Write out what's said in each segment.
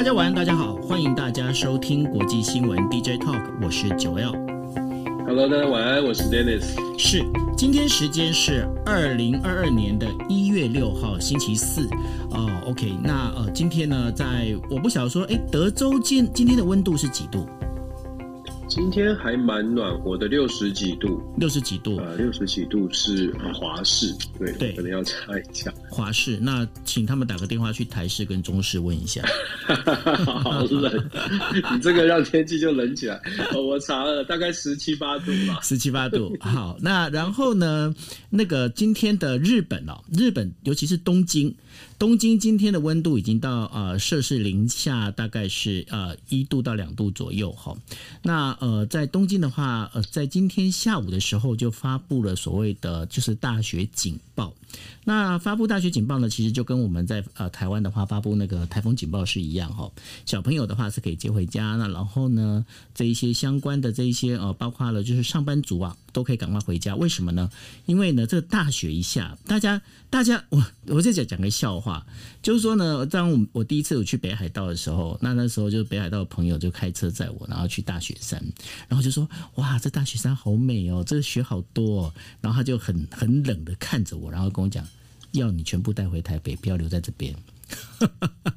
大家晚安，大家好，欢迎大家收听国际新闻 DJ Talk，我是九 L。Hello，大家晚安，我是 Dennis。是，今天时间是二零二二年的一月六号，星期四。哦，OK，那呃，今天呢，在我不晓得说，哎，德州今今天的温度是几度？今天还蛮暖和的，六十几度，六十几度啊，六十几度是华氏，对对，可能要查一下华氏。那请他们打个电话去台式跟中式问一下。好冷，你这个让天气就冷起来。我查了，大概十七八度吧，十七八度。好，那然后呢，那个今天的日本哦，日本尤其是东京。东京今天的温度已经到呃摄氏零下，大概是呃一度到两度左右哈。那呃在东京的话，呃在今天下午的时候就发布了所谓的就是大雪警报。那发布大雪警报呢，其实就跟我们在呃台湾的话发布那个台风警报是一样哈。小朋友的话是可以接回家，那然后呢这一些相关的这一些呃包括了就是上班族啊都可以赶快回家。为什么呢？因为呢这个大雪一下，大家大家 我我再讲讲个笑话。就是说呢，当我我第一次我去北海道的时候，那那时候就北海道的朋友就开车载我，然后去大雪山，然后就说：“哇，这大雪山好美哦，这个雪好多哦。”然后他就很很冷的看着我，然后我讲：“要你全部带回台北，不要留在这边。”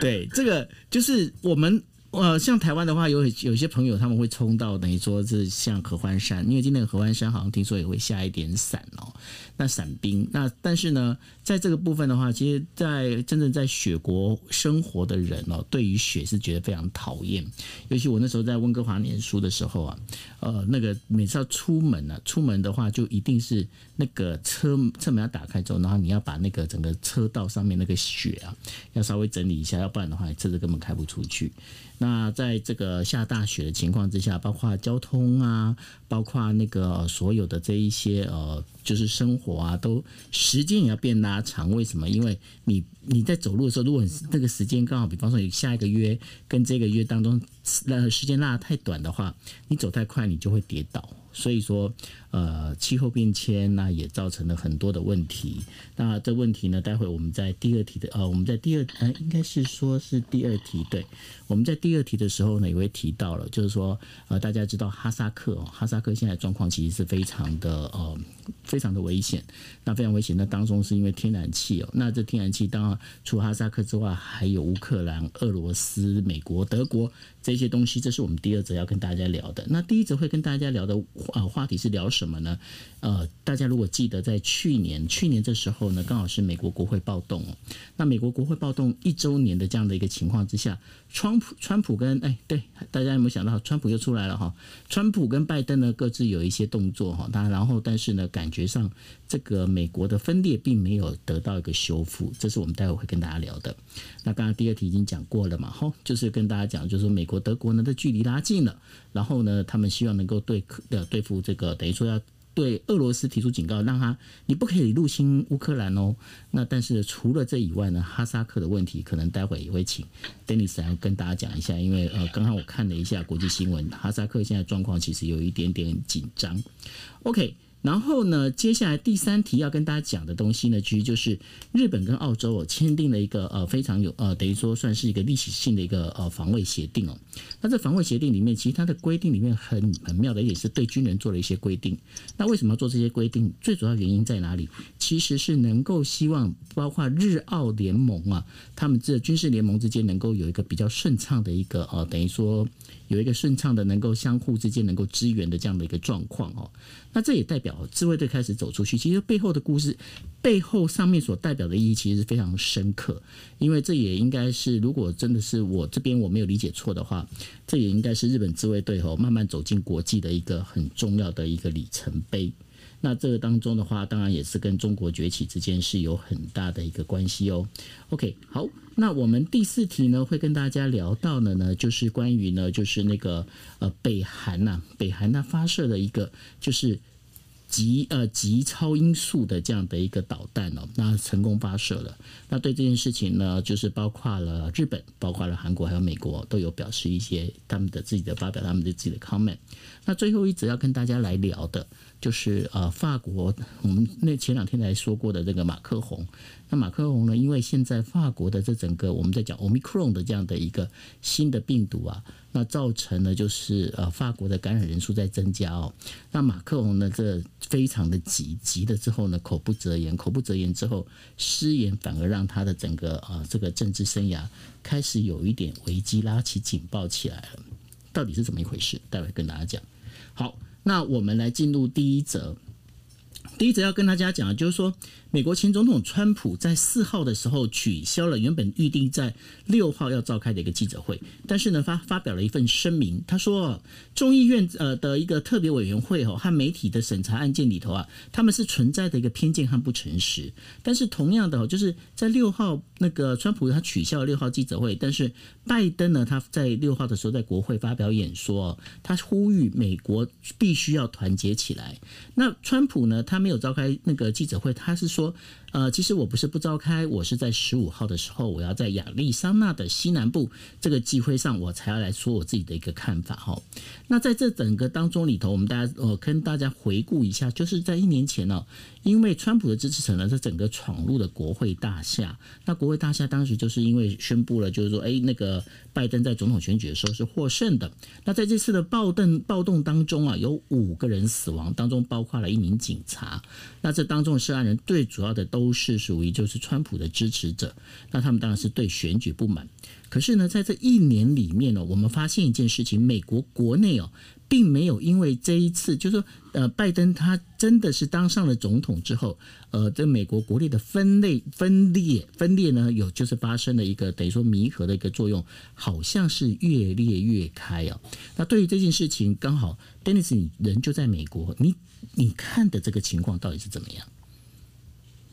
对，这个就是我们。呃，像台湾的话，有有些朋友他们会冲到等于说是像合欢山，因为今天合欢山好像听说也会下一点伞哦，那伞冰。那但是呢，在这个部分的话，其实，在真正在雪国生活的人哦，对于雪是觉得非常讨厌。尤其我那时候在温哥华念书的时候啊，呃，那个每次要出门啊，出门的话就一定是那个车车门要打开之后，然后你要把那个整个车道上面那个雪啊，要稍微整理一下，要不然的话，车子根本开不出去。那在这个下大雪的情况之下，包括交通啊，包括那个所有的这一些呃，就是生活啊，都时间也要变拉长。为什么？因为你你在走路的时候，如果那个时间刚好，比方说你下一个月跟这个月当中，那时间拉得太短的话，你走太快，你就会跌倒。所以说，呃，气候变迁那也造成了很多的问题。那这问题呢，待会我们在第二题的呃，我们在第二呃，应该是说是第二题对。我们在第二题的时候呢，也会提到了，就是说呃，大家知道哈萨克哦，哈萨克现在状况其实是非常的呃，非常的危险。那非常危险，那当中是因为天然气哦。那这天然气当然除哈萨克之外，还有乌克兰、俄罗斯、美国、德国这些东西。这是我们第二则要跟大家聊的。那第一则会跟大家聊的。呃，话题是聊什什么呢？呃，大家如果记得，在去年去年这时候呢，刚好是美国国会暴动。那美国国会暴动一周年的这样的一个情况之下，川普川普跟哎对，大家有没有想到，川普又出来了哈？川普跟拜登呢各自有一些动作哈，当然然后但是呢，感觉上这个美国的分裂并没有得到一个修复，这是我们待会会跟大家聊的。那刚刚第二题已经讲过了嘛，哈，就是跟大家讲，就是说美国德国呢的距离拉近了，然后呢，他们希望能够对呃。对付这个，等于说要对俄罗斯提出警告，让他你不可以入侵乌克兰哦。那但是除了这以外呢，哈萨克的问题可能待会也会请 Dennis 来跟大家讲一下，因为呃，刚刚我看了一下国际新闻，哈萨克现在状况其实有一点点紧张。OK。然后呢，接下来第三题要跟大家讲的东西呢，其实就是日本跟澳洲哦签订了一个呃非常有呃等于说算是一个历史性的一个呃防卫协定哦。那这防卫协定里面，其实它的规定里面很很妙的一点是对军人做了一些规定。那为什么要做这些规定？最主要原因在哪里？其实是能够希望包括日澳联盟啊，他们这军事联盟之间能够有一个比较顺畅的一个呃等于说有一个顺畅的能够相互之间能够支援的这样的一个状况哦。那这也代表。自卫队开始走出去，其实背后的故事，背后上面所代表的意义，其实是非常深刻。因为这也应该是，如果真的是我这边我没有理解错的话，这也应该是日本自卫队吼慢慢走进国际的一个很重要的一个里程碑。那这个当中的话，当然也是跟中国崛起之间是有很大的一个关系哦。OK，好，那我们第四题呢，会跟大家聊到的呢，就是关于呢，就是那个呃北韩呐、北韩它发射的一个就是。极呃极超音速的这样的一个导弹哦，那成功发射了。那对这件事情呢，就是包括了日本、包括了韩国还有美国都有表示一些他们的自己的发表他们的自己的 comment。那最后一则要跟大家来聊的，就是呃法国，我们那前两天来说过的这个马克宏。那马克龙呢，因为现在法国的这整个我们在讲 Omicron 的这样的一个新的病毒啊，那造成了就是呃法国的感染人数在增加哦。那马克龙呢，这非常的急，急了之后呢，口不择言，口不择言之后失言，反而让他的整个呃这个政治生涯开始有一点危机，拉起警报起来了。到底是怎么一回事？待会跟大家讲。好，那我们来进入第一则。第一则要跟大家讲的就是说，美国前总统川普在四号的时候取消了原本预定在六号要召开的一个记者会，但是呢发发表了一份声明，他说众议院呃的一个特别委员会哦和媒体的审查案件里头啊，他们是存在的一个偏见和不诚实。但是同样的哦，就是在六号那个川普他取消了六号记者会，但是拜登呢他在六号的时候在国会发表演说，他呼吁美国必须要团结起来。那川普呢他没有召开那个记者会，他是说。说呃，其实我不是不召开，我是在十五号的时候，我要在亚利桑那的西南部这个机会上，我才要来说我自己的一个看法哈。那在这整个当中里头，我们大家呃跟大家回顾一下，就是在一年前呢，因为川普的支持者呢，在整个闯入了国会大厦，那国会大厦当时就是因为宣布了，就是说，哎，那个拜登在总统选举的时候是获胜的。那在这次的暴动暴动当中啊，有五个人死亡，当中包括了一名警察。那这当中涉案人最主要的都。都是属于就是川普的支持者，那他们当然是对选举不满。可是呢，在这一年里面呢，我们发现一件事情：美国国内哦，并没有因为这一次，就是说，呃，拜登他真的是当上了总统之后，呃，在美国国内的分类分裂分裂呢，有就是发生了一个等于说弥合的一个作用，好像是越裂越开哦。那对于这件事情，刚好 Dennis 你人就在美国，你你看的这个情况到底是怎么样？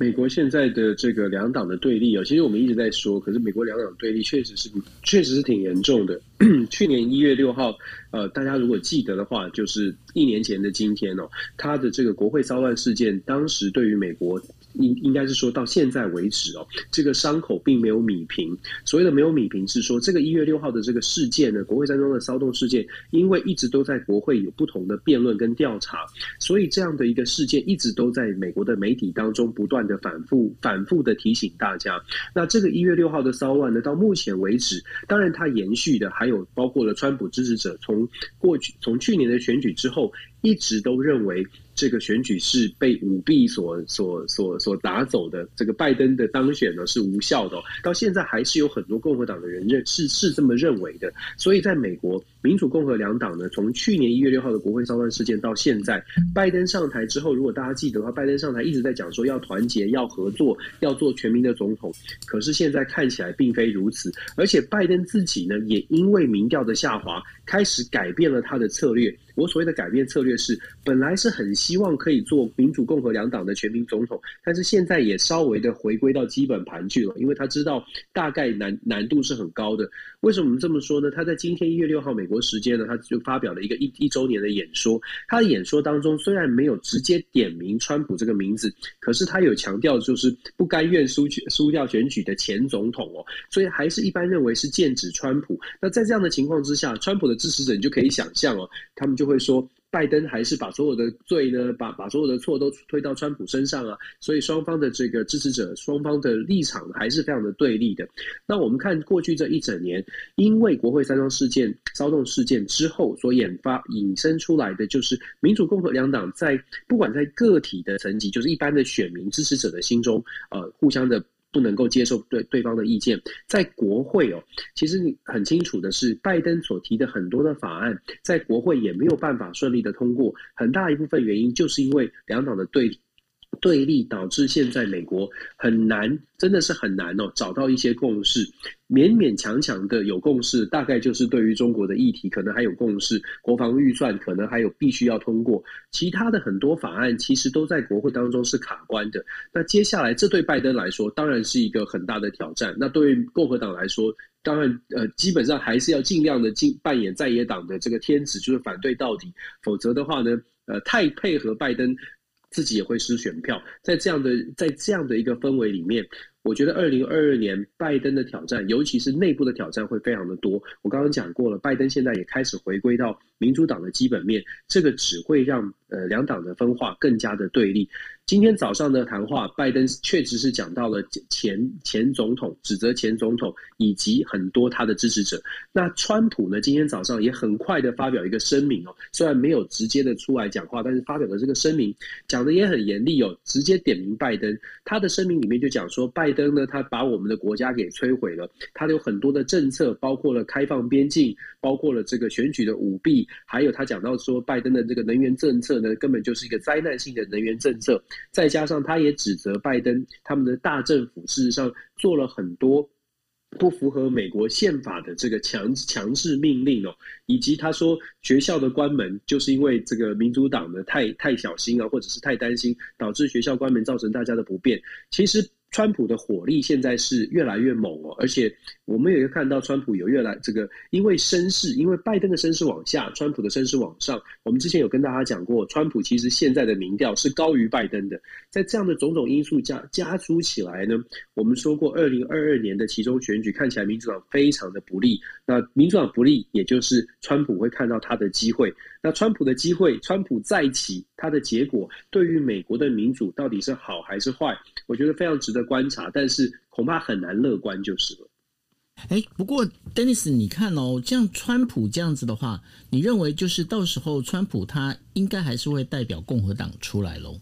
美国现在的这个两党的对立啊，其实我们一直在说，可是美国两党对立确实是确实是挺严重的。去年一月六号，呃，大家如果记得的话，就是一年前的今天哦，他的这个国会骚乱事件，当时对于美国。应应该是说到现在为止哦，这个伤口并没有米平。所谓的没有米平，是说这个一月六号的这个事件呢，国会山庄的骚动事件，因为一直都在国会有不同的辩论跟调查，所以这样的一个事件一直都在美国的媒体当中不断的反复反复的提醒大家。那这个一月六号的骚乱呢，到目前为止，当然它延续的还有包括了川普支持者从过去从去年的选举之后，一直都认为。这个选举是被舞弊所所所所打走的，这个拜登的当选呢是无效的，到现在还是有很多共和党的人认是是这么认为的，所以在美国。民主、共和两党呢，从去年一月六号的国会骚乱事件到现在，拜登上台之后，如果大家记得的话，拜登上台一直在讲说要团结、要合作、要做全民的总统。可是现在看起来并非如此，而且拜登自己呢，也因为民调的下滑，开始改变了他的策略。我所谓的改变策略是，本来是很希望可以做民主、共和两党的全民总统，但是现在也稍微的回归到基本盘去了，因为他知道大概难难度是很高的。为什么这么说呢？他在今天一月六号美。国时间呢，他就发表了一个一一周年的演说。他的演说当中虽然没有直接点名川普这个名字，可是他有强调就是不甘愿输输掉选举的前总统哦，所以还是一般认为是剑指川普。那在这样的情况之下，川普的支持者你就可以想象哦，他们就会说。拜登还是把所有的罪呢，把把所有的错都推到川普身上啊，所以双方的这个支持者，双方的立场还是非常的对立的。那我们看过去这一整年，因为国会山庄事件、骚动事件之后所引发引申出来的，就是民主共和两党在不管在个体的层级，就是一般的选民支持者的心中，呃，互相的。不能够接受对对方的意见，在国会哦，其实你很清楚的是，拜登所提的很多的法案，在国会也没有办法顺利的通过，很大一部分原因就是因为两党的对立。对立导致现在美国很难，真的是很难哦，找到一些共识。勉勉强强的有共识，大概就是对于中国的议题可能还有共识，国防预算可能还有必须要通过。其他的很多法案其实都在国会当中是卡关的。那接下来这对拜登来说当然是一个很大的挑战。那对于共和党来说，当然呃基本上还是要尽量的尽扮演在野党的这个天子，就是反对到底。否则的话呢，呃太配合拜登。自己也会失选票，在这样的在这样的一个氛围里面，我觉得二零二二年拜登的挑战，尤其是内部的挑战会非常的多。我刚刚讲过了，拜登现在也开始回归到民主党的基本面，这个只会让呃两党的分化更加的对立。今天早上的谈话，拜登确实是讲到了前前总统，指责前总统以及很多他的支持者。那川普呢，今天早上也很快的发表一个声明哦，虽然没有直接的出来讲话，但是发表的这个声明讲的也很严厉哦，直接点名拜登。他的声明里面就讲说，拜登呢，他把我们的国家给摧毁了，他有很多的政策，包括了开放边境，包括了这个选举的舞弊，还有他讲到说，拜登的这个能源政策呢，根本就是一个灾难性的能源政策。再加上他也指责拜登他们的大政府事实上做了很多不符合美国宪法的这个强强制命令哦，以及他说学校的关门就是因为这个民主党的太太小心啊，或者是太担心，导致学校关门造成大家的不便。其实。川普的火力现在是越来越猛哦，而且我们也看到川普有越来这个，因为声势，因为拜登的声势往下，川普的声势往上。我们之前有跟大家讲过，川普其实现在的民调是高于拜登的。在这样的种种因素加加诸起来呢，我们说过，二零二二年的其中选举看起来民主党非常的不利。那民主党不利，也就是川普会看到他的机会。那川普的机会，川普再起，他的结果对于美国的民主到底是好还是坏？我觉得非常值得观察，但是恐怕很难乐观就是了。哎，不过 Dennis，你看哦，像川普这样子的话，你认为就是到时候川普他应该还是会代表共和党出来喽？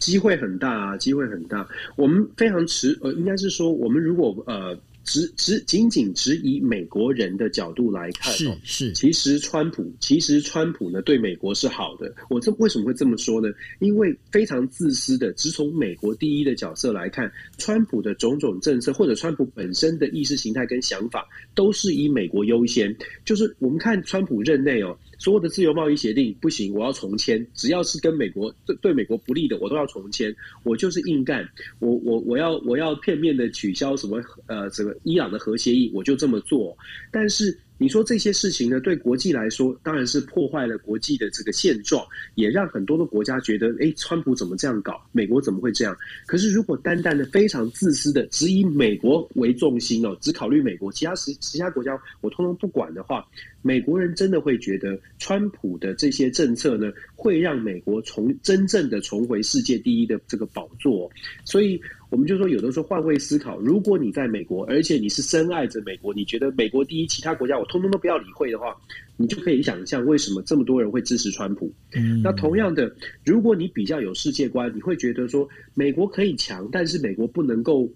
机会很大啊，机会很大。我们非常持呃，应该是说，我们如果呃。只只仅仅只以美国人的角度来看，是是，其实川普其实川普呢对美国是好的。我这为什么会这么说呢？因为非常自私的，只从美国第一的角色来看，川普的种种政策或者川普本身的意识形态跟想法，都是以美国优先。就是我们看川普任内哦。所有的自由贸易协定不行，我要重签。只要是跟美国对对美国不利的，我都要重签。我就是硬干，我我我要我要片面的取消什么呃这个伊朗的核协议，我就这么做。但是。你说这些事情呢，对国际来说当然是破坏了国际的这个现状，也让很多的国家觉得，哎，川普怎么这样搞？美国怎么会这样？可是如果单单的非常自私的，只以美国为重心哦，只考虑美国，其他其其他国家我通通不管的话，美国人真的会觉得川普的这些政策呢，会让美国重真正的重回世界第一的这个宝座。所以。我们就说，有的时候换位思考，如果你在美国，而且你是深爱着美国，你觉得美国第一，其他国家我通通都不要理会的话，你就可以想象为什么这么多人会支持川普。嗯，那同样的，如果你比较有世界观，你会觉得说，美国可以强，但是美国不能够。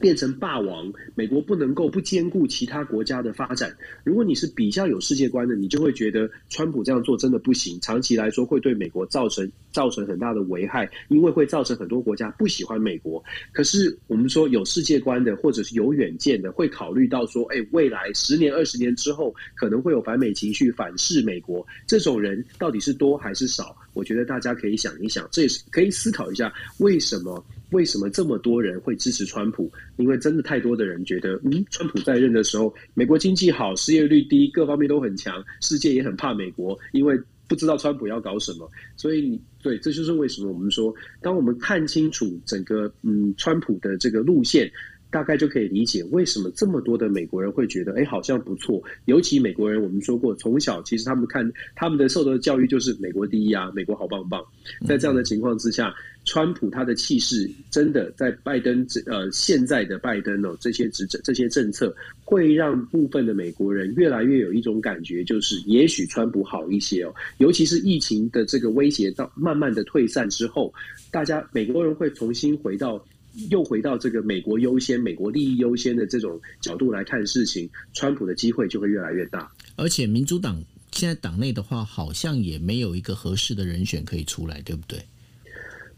变成霸王，美国不能够不兼顾其他国家的发展。如果你是比较有世界观的，你就会觉得川普这样做真的不行，长期来说会对美国造成造成很大的危害，因为会造成很多国家不喜欢美国。可是我们说有世界观的，或者是有远见的，会考虑到说，哎，未来十年、二十年之后可能会有反美情绪，反噬美国。这种人到底是多还是少？我觉得大家可以想一想，这也是可以思考一下为什么。为什么这么多人会支持川普？因为真的太多的人觉得，嗯，川普在任的时候，美国经济好，失业率低，各方面都很强，世界也很怕美国，因为不知道川普要搞什么。所以你，对，这就是为什么我们说，当我们看清楚整个嗯川普的这个路线。大概就可以理解为什么这么多的美国人会觉得，哎，好像不错。尤其美国人，我们说过，从小其实他们看他们的受的教育就是美国第一啊，美国好棒棒。在这样的情况之下，川普他的气势真的在拜登呃现在的拜登哦这些执政这些政策，会让部分的美国人越来越有一种感觉，就是也许川普好一些哦。尤其是疫情的这个威胁到慢慢的退散之后，大家美国人会重新回到。又回到这个美国优先、美国利益优先的这种角度来看事情，川普的机会就会越来越大。而且民主党现在党内的话，好像也没有一个合适的人选可以出来，对不对？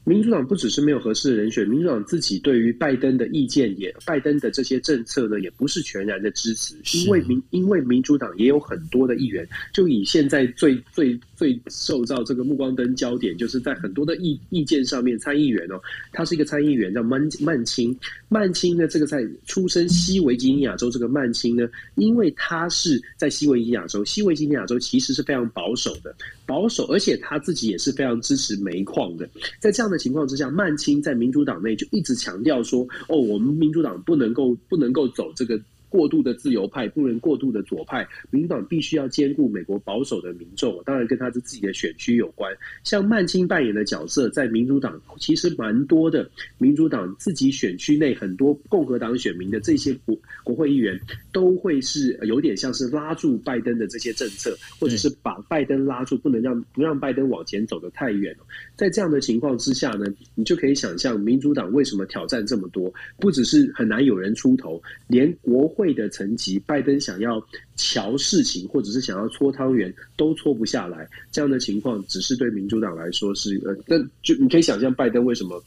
民主党不只是没有合适的人选，民主党自己对于拜登的意见也，拜登的这些政策呢，也不是全然的支持，因为民因为民主党也有很多的议员，就以现在最最。最受到这个目光灯焦点，就是在很多的意意见上面，参议员哦，他是一个参议员叫曼曼青，曼青呢，这个在出生西维吉尼亚州这个曼青呢，因为他是在西维吉尼亚州，西维吉尼亚州其实是非常保守的，保守，而且他自己也是非常支持煤矿的，在这样的情况之下，曼青在民主党内就一直强调说，哦，我们民主党不能够不能够走这个。过度的自由派，不能过度的左派。民主党必须要兼顾美国保守的民众，当然跟他的自己的选区有关。像曼青扮演的角色，在民主党其实蛮多的，民主党自己选区内很多共和党选民的这些国国会议员，都会是有点像是拉住拜登的这些政策，或者是把拜登拉住，不能让不让拜登往前走得太远。在这样的情况之下呢，你就可以想象民主党为什么挑战这么多，不只是很难有人出头，连国会的层级，拜登想要瞧事情，或者是想要搓汤圆，都搓不下来。这样的情况，只是对民主党来说是呃，那就你可以想象拜登为什么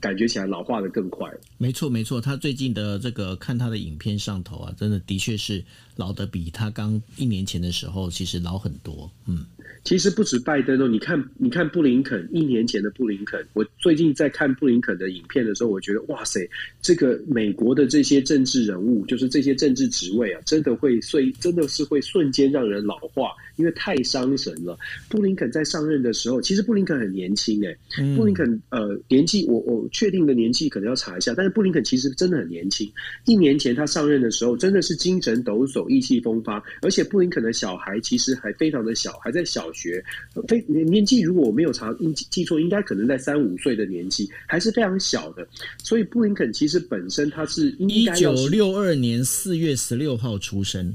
感觉起来老化的更快。没错，没错，他最近的这个看他的影片上头啊，真的的确是老的比他刚一年前的时候其实老很多。嗯。其实不止拜登哦，你看，你看布林肯一年前的布林肯，我最近在看布林肯的影片的时候，我觉得哇塞，这个美国的这些政治人物，就是这些政治职位啊，真的会瞬，真的是会瞬间让人老化，因为太伤神了。布林肯在上任的时候，其实布林肯很年轻哎，嗯、布林肯呃年纪，我我确定的年纪可能要查一下，但是布林肯其实真的很年轻。一年前他上任的时候，真的是精神抖擞、意气风发，而且布林肯的小孩其实还非常的小，还在小。学非年年纪，如果我没有查记记错，应该可能在三五岁的年纪，还是非常小的。所以布林肯其实本身他是一九六二年四月十六号出生，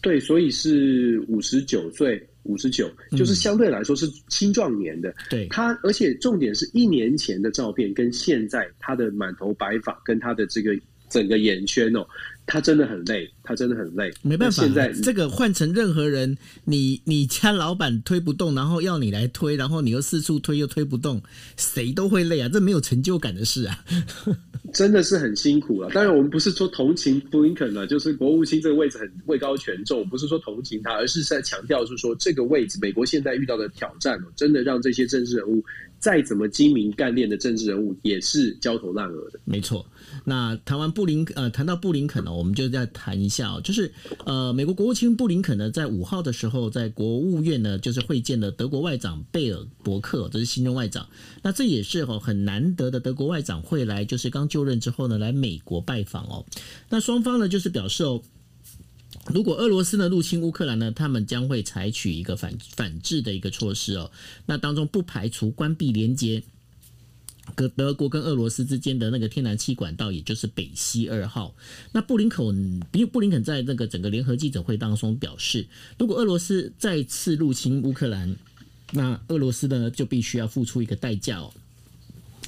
对，所以是五十九岁，五十九就是相对来说是青壮年的。对、嗯、他，而且重点是一年前的照片跟现在他的满头白发跟他的这个整个眼圈哦。他真的很累，他真的很累，没办法。现在这个换成任何人，你你家老板推不动，然后要你来推，然后你又四处推又推不动，谁都会累啊！这没有成就感的事啊，真的是很辛苦啊。当然，我们不是说同情布林肯啊，就是国务卿这个位置很位高权重，不是说同情他，而是在强调是说这个位置，美国现在遇到的挑战，真的让这些政治人物再怎么精明干练的政治人物也是焦头烂额的。没错。那谈完布林呃，谈到布林肯呢，我们就再谈一下哦，就是呃，美国国务卿布林肯呢，在五号的时候，在国务院呢，就是会见了德国外长贝尔伯克，这是新任外长。那这也是哦很难得的德国外长会来，就是刚就任之后呢，来美国拜访哦。那双方呢，就是表示哦，如果俄罗斯呢入侵乌克兰呢，他们将会采取一个反反制的一个措施哦。那当中不排除关闭连接。德德国跟俄罗斯之间的那个天然气管道，也就是北溪二号。那布林肯，比布林肯在那个整个联合记者会当中表示，如果俄罗斯再次入侵乌克兰，那俄罗斯呢就必须要付出一个代价哦。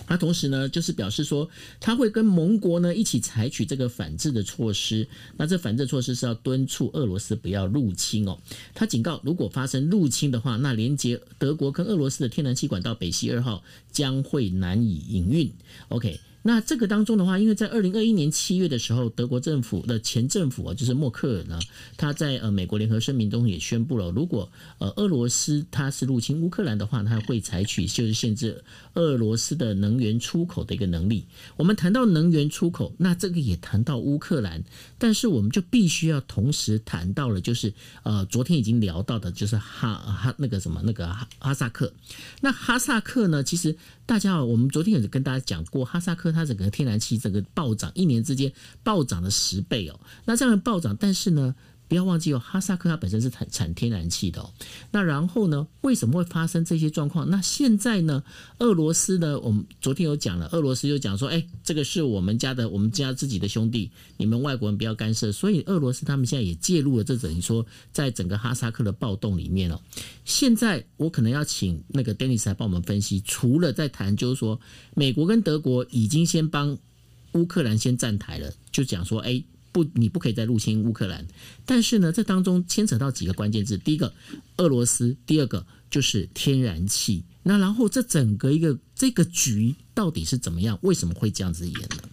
那同时呢，就是表示说，他会跟盟国呢一起采取这个反制的措施。那这反制措施是要敦促俄罗斯不要入侵哦。他警告，如果发生入侵的话，那连接德国跟俄罗斯的天然气管道北溪二号将会难以营运。OK。那这个当中的话，因为在二零二一年七月的时候，德国政府的前政府啊，就是默克尔呢，他在呃美国联合声明中也宣布了，如果呃俄罗斯他是入侵乌克兰的话，他会采取就是限制俄罗斯的能源出口的一个能力。我们谈到能源出口，那这个也谈到乌克兰，但是我们就必须要同时谈到了，就是呃昨天已经聊到的，就是哈哈那个什么那个哈哈萨克。那哈萨克呢，其实大家好我们昨天也跟大家讲过，哈萨克。它整个天然气这个暴涨，一年之间暴涨了十倍哦。那这样的暴涨，但是呢，不要忘记哦，哈萨克它本身是产产天然气的哦。那然后呢，为什么会发生这些状况？那现在呢，俄罗斯呢，我们昨天有讲了，俄罗斯就讲说，哎，这个是我们家的，我们家自己的兄弟，你们外国人不要干涉。所以俄罗斯他们现在也介入了，这等于说，在整个哈萨克的暴动里面哦。现在我可能要请那个 Dennis 来帮我们分析，除了在谈，就是说，美国跟德国已经先帮乌克兰先站台了，就讲说，哎。不，你不可以再入侵乌克兰。但是呢，这当中牵扯到几个关键字：第一个，俄罗斯；第二个就是天然气。那然后这整个一个这个局到底是怎么样？为什么会这样子演呢？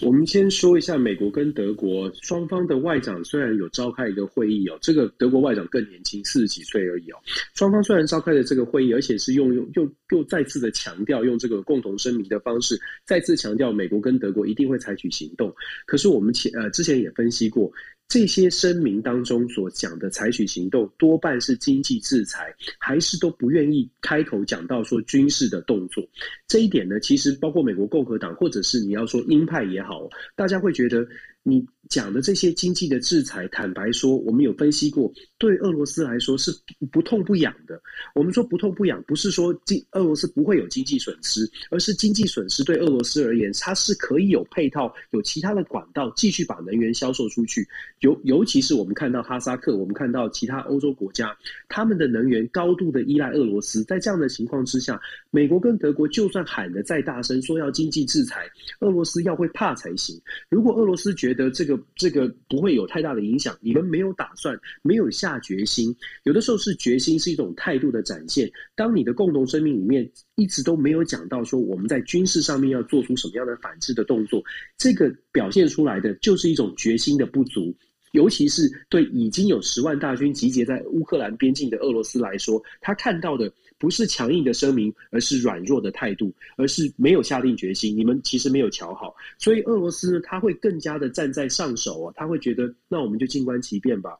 我们先说一下美国跟德国双方的外长，虽然有召开一个会议哦，这个德国外长更年轻，四十几岁而已哦。双方虽然召开了这个会议，而且是用用又又再次的强调，用这个共同声明的方式，再次强调美国跟德国一定会采取行动。可是我们前呃之前也分析过。这些声明当中所讲的采取行动，多半是经济制裁，还是都不愿意开口讲到说军事的动作。这一点呢，其实包括美国共和党，或者是你要说鹰派也好，大家会觉得。你讲的这些经济的制裁，坦白说，我们有分析过，对俄罗斯来说是不痛不痒的。我们说不痛不痒，不是说经俄罗斯不会有经济损失，而是经济损失对俄罗斯而言，它是可以有配套、有其他的管道继续把能源销售出去。尤尤其是我们看到哈萨克，我们看到其他欧洲国家，他们的能源高度的依赖俄罗斯。在这样的情况之下，美国跟德国就算喊得再大声，说要经济制裁俄罗斯，要会怕才行。如果俄罗斯觉得的这个这个不会有太大的影响，你们没有打算，没有下决心。有的时候是决心是一种态度的展现。当你的共同声明里面一直都没有讲到说我们在军事上面要做出什么样的反制的动作，这个表现出来的就是一种决心的不足。尤其是对已经有十万大军集结在乌克兰边境的俄罗斯来说，他看到的不是强硬的声明，而是软弱的态度，而是没有下定决心。你们其实没有瞧好，所以俄罗斯呢，他会更加的站在上手啊，他会觉得那我们就静观其变吧。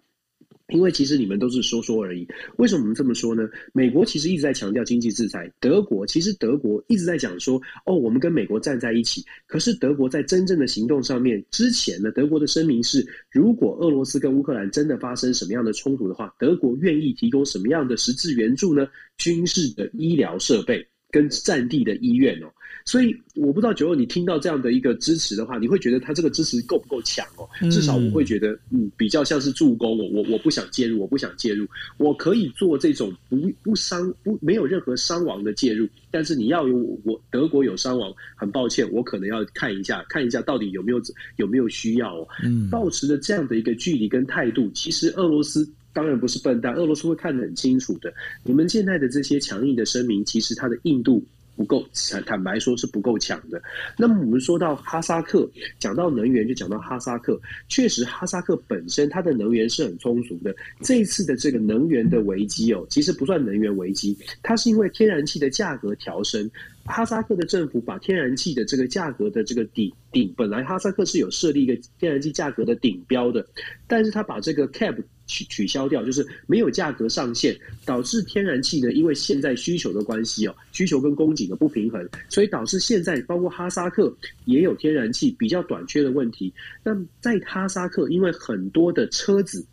因为其实你们都是说说而已，为什么我们这么说呢？美国其实一直在强调经济制裁，德国其实德国一直在讲说，哦，我们跟美国站在一起。可是德国在真正的行动上面，之前呢，德国的声明是，如果俄罗斯跟乌克兰真的发生什么样的冲突的话，德国愿意提供什么样的实质援助呢？军事的医疗设备跟战地的医院哦。所以我不知道九二，你听到这样的一个支持的话，你会觉得他这个支持够不够强哦？至少我会觉得，嗯，比较像是助攻。我我我不想介入，我不想介入，我可以做这种不不伤不没有任何伤亡的介入。但是你要有我德国有伤亡，很抱歉，我可能要看一下看一下到底有没有有没有需要哦。嗯，保持着这样的一个距离跟态度，其实俄罗斯当然不是笨蛋，俄罗斯会看得很清楚的。你们现在的这些强硬的声明，其实它的硬度。不够，坦坦白说是不够强的。那么我们说到哈萨克，讲到能源就讲到哈萨克，确实哈萨克本身它的能源是很充足的。这一次的这个能源的危机哦，其实不算能源危机，它是因为天然气的价格调升。哈萨克的政府把天然气的这个价格的这个顶顶，本来哈萨克是有设立一个天然气价格的顶标的，但是他把这个 cap 取取消掉，就是没有价格上限，导致天然气呢，因为现在需求的关系哦，需求跟供给的不平衡，所以导致现在包括哈萨克也有天然气比较短缺的问题。那在哈萨克，因为很多的车子。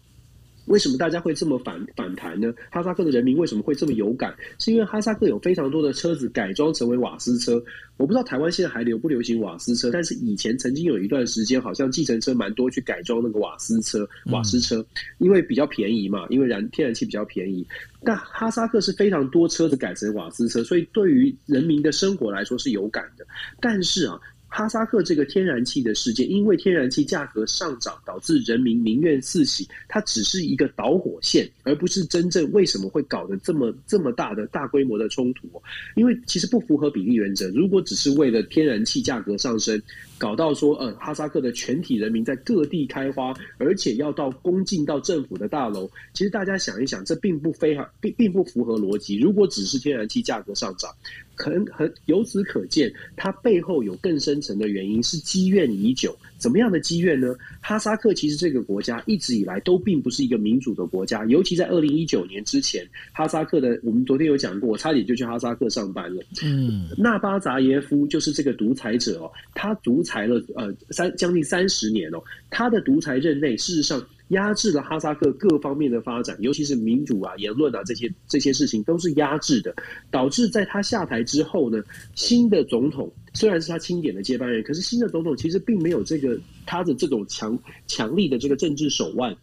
为什么大家会这么反反弹呢？哈萨克的人民为什么会这么有感？是因为哈萨克有非常多的车子改装成为瓦斯车。我不知道台湾现在还流不流行瓦斯车，但是以前曾经有一段时间，好像计程车蛮多去改装那个瓦斯车、瓦斯车，因为比较便宜嘛，因为燃天然气比较便宜。但哈萨克是非常多车子改成瓦斯车，所以对于人民的生活来说是有感的。但是啊。哈萨克这个天然气的事件，因为天然气价格上涨，导致人民民怨四起。它只是一个导火线，而不是真正为什么会搞得这么这么大的大规模的冲突。因为其实不符合比例原则。如果只是为了天然气价格上升，搞到说，呃，哈萨克的全体人民在各地开花，而且要到攻进到政府的大楼，其实大家想一想，这并不非常并并不符合逻辑。如果只是天然气价格上涨，很很由此可见，它背后有更深层的原因，是积怨已久。怎么样的积怨呢？哈萨克其实这个国家一直以来都并不是一个民主的国家，尤其在二零一九年之前，哈萨克的我们昨天有讲过，我差点就去哈萨克上班了。嗯，纳巴扎耶夫就是这个独裁者哦，他独裁了呃三将近三十年哦，他的独裁任内事实上。压制了哈萨克各方面的发展，尤其是民主啊、言论啊这些这些事情都是压制的，导致在他下台之后呢，新的总统虽然是他钦点的接班人，可是新的总统其实并没有这个他的这种强强力的这个政治手腕，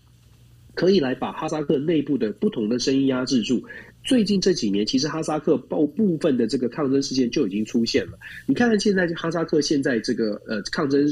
可以来把哈萨克内部的不同的声音压制住。最近这几年，其实哈萨克部部分的这个抗争事件就已经出现了。你看看现在哈萨克现在这个呃抗争。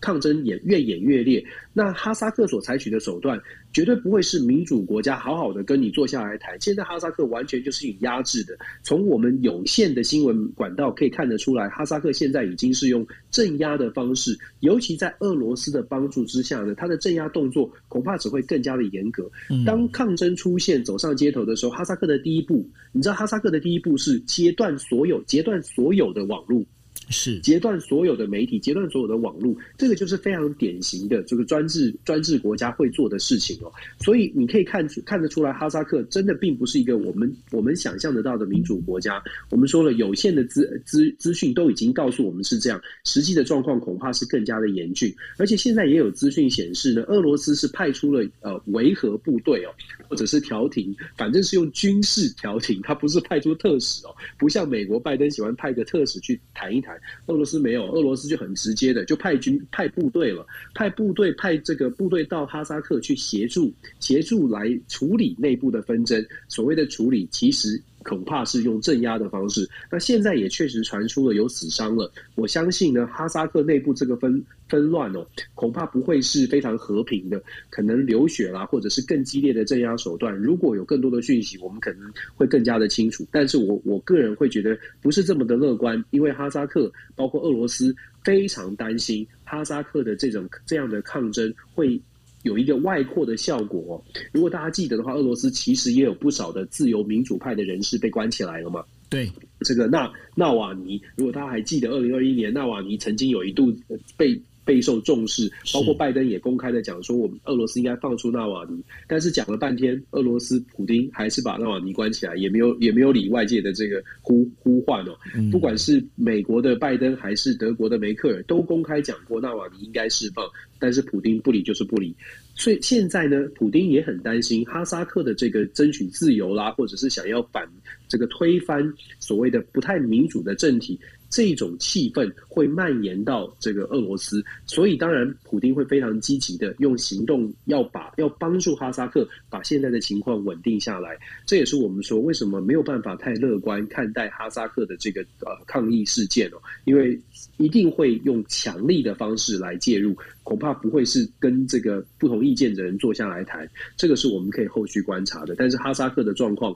抗争也越演越烈，那哈萨克所采取的手段绝对不会是民主国家好好的跟你坐下来谈。现在哈萨克完全就是以压制的，从我们有限的新闻管道可以看得出来，哈萨克现在已经是用镇压的方式，尤其在俄罗斯的帮助之下呢，他的镇压动作恐怕只会更加的严格。当抗争出现走上街头的时候，哈萨克的第一步，你知道哈萨克的第一步是截断所有截断所有的网络。是截断所有的媒体，截断所有的网络，这个就是非常典型的这个专制专制国家会做的事情哦。所以你可以看出看得出来，哈萨克真的并不是一个我们我们想象得到的民主国家。我们说了，有限的资资资讯都已经告诉我们是这样，实际的状况恐怕是更加的严峻。而且现在也有资讯显示呢，俄罗斯是派出了呃维和部队哦，或者是调停，反正是用军事调停，他不是派出特使哦，不像美国拜登喜欢派个特使去谈一谈。俄罗斯没有，俄罗斯就很直接的就派军派部队了，派部队派这个部队到哈萨克去协助协助来处理内部的纷争。所谓的处理，其实。恐怕是用镇压的方式。那现在也确实传出了有死伤了。我相信呢，哈萨克内部这个分纷乱哦，恐怕不会是非常和平的，可能流血啦，或者是更激烈的镇压手段。如果有更多的讯息，我们可能会更加的清楚。但是我我个人会觉得不是这么的乐观，因为哈萨克包括俄罗斯非常担心哈萨克的这种这样的抗争会。有一个外扩的效果。如果大家记得的话，俄罗斯其实也有不少的自由民主派的人士被关起来了嘛。对，这个纳纳瓦尼，如果大家还记得，二零二一年纳瓦尼曾经有一度被。备受重视，包括拜登也公开的讲说，我们俄罗斯应该放出纳瓦尼，但是讲了半天，俄罗斯普丁还是把纳瓦尼关起来，也没有也没有理外界的这个呼呼唤哦。不管是美国的拜登还是德国的梅克尔，都公开讲过纳瓦尼应该释放，但是普丁不理就是不理。所以现在呢，普丁也很担心哈萨克的这个争取自由啦，或者是想要反这个推翻所谓的不太民主的政体。这种气氛会蔓延到这个俄罗斯，所以当然，普丁会非常积极的用行动要把要帮助哈萨克把现在的情况稳定下来。这也是我们说为什么没有办法太乐观看待哈萨克的这个呃抗议事件哦，因为一定会用强力的方式来介入，恐怕不会是跟这个不同意见的人坐下来谈。这个是我们可以后续观察的。但是哈萨克的状况，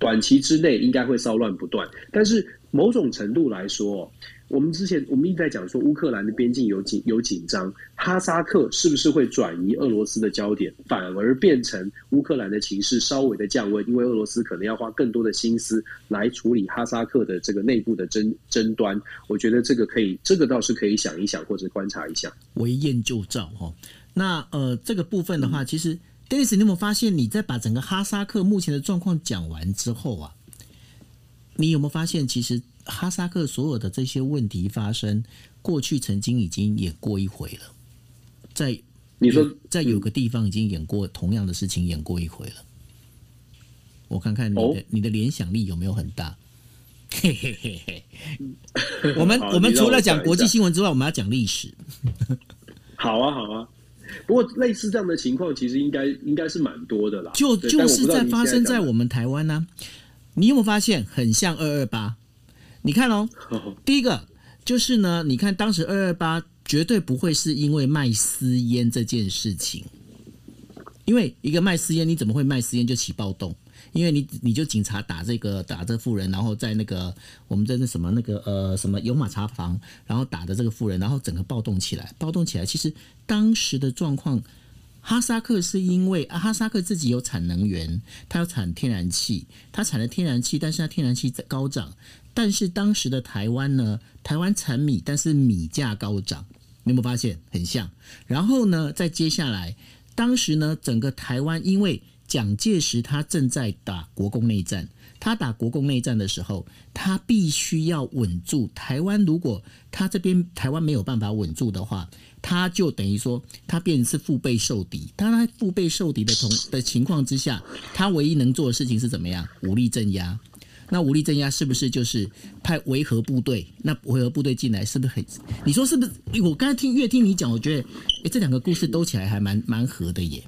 短期之内应该会骚乱不断，但是。某种程度来说，我们之前我们一直在讲说乌克兰的边境有紧有紧张，哈萨克是不是会转移俄罗斯的焦点，反而变成乌克兰的情势稍微的降温？因为俄罗斯可能要花更多的心思来处理哈萨克的这个内部的争争端。我觉得这个可以，这个倒是可以想一想或者观察一下。为验就照哈。那呃，这个部分的话，其实 Dennis，你有没有发现你在把整个哈萨克目前的状况讲完之后啊？你有没有发现，其实哈萨克所有的这些问题发生，过去曾经已经演过一回了，在你说在有个地方已经演过同样的事情，演过一回了。我看看你的、哦、你的联想力有没有很大？嘿嘿嘿嘿。我们我们除了讲国际新闻之外，我们要讲历史。好啊好啊，不过类似这样的情况，其实应该应该是蛮多的啦。就就是在发生在我们台湾呢、啊。你有没有发现很像二二八？你看哦，第一个就是呢，你看当时二二八绝对不会是因为卖私烟这件事情，因为一个卖私烟，你怎么会卖私烟就起暴动？因为你你就警察打这个打这个妇人，然后在那个我们在那什么那个呃什么有马茶房，然后打的这个富人，然后整个暴动起来，暴动起来，其实当时的状况。哈萨克是因为啊，哈萨克自己有产能源，它有产天然气，它产了天然气，但是它天然气在高涨。但是当时的台湾呢，台湾产米，但是米价高涨，你有没有发现很像？然后呢，再接下来，当时呢，整个台湾因为蒋介石他正在打国共内战。他打国共内战的时候，他必须要稳住台湾。如果他这边台湾没有办法稳住的话，他就等于说他变成是腹背受敌。当他腹背受敌的同的情况之下，他唯一能做的事情是怎么样？武力镇压。那武力镇压是不是就是派维和部队？那维和部队进来是不是很？你说是不是？我刚才听越听你讲，我觉得诶，这两个故事兜起来还蛮蛮合的耶。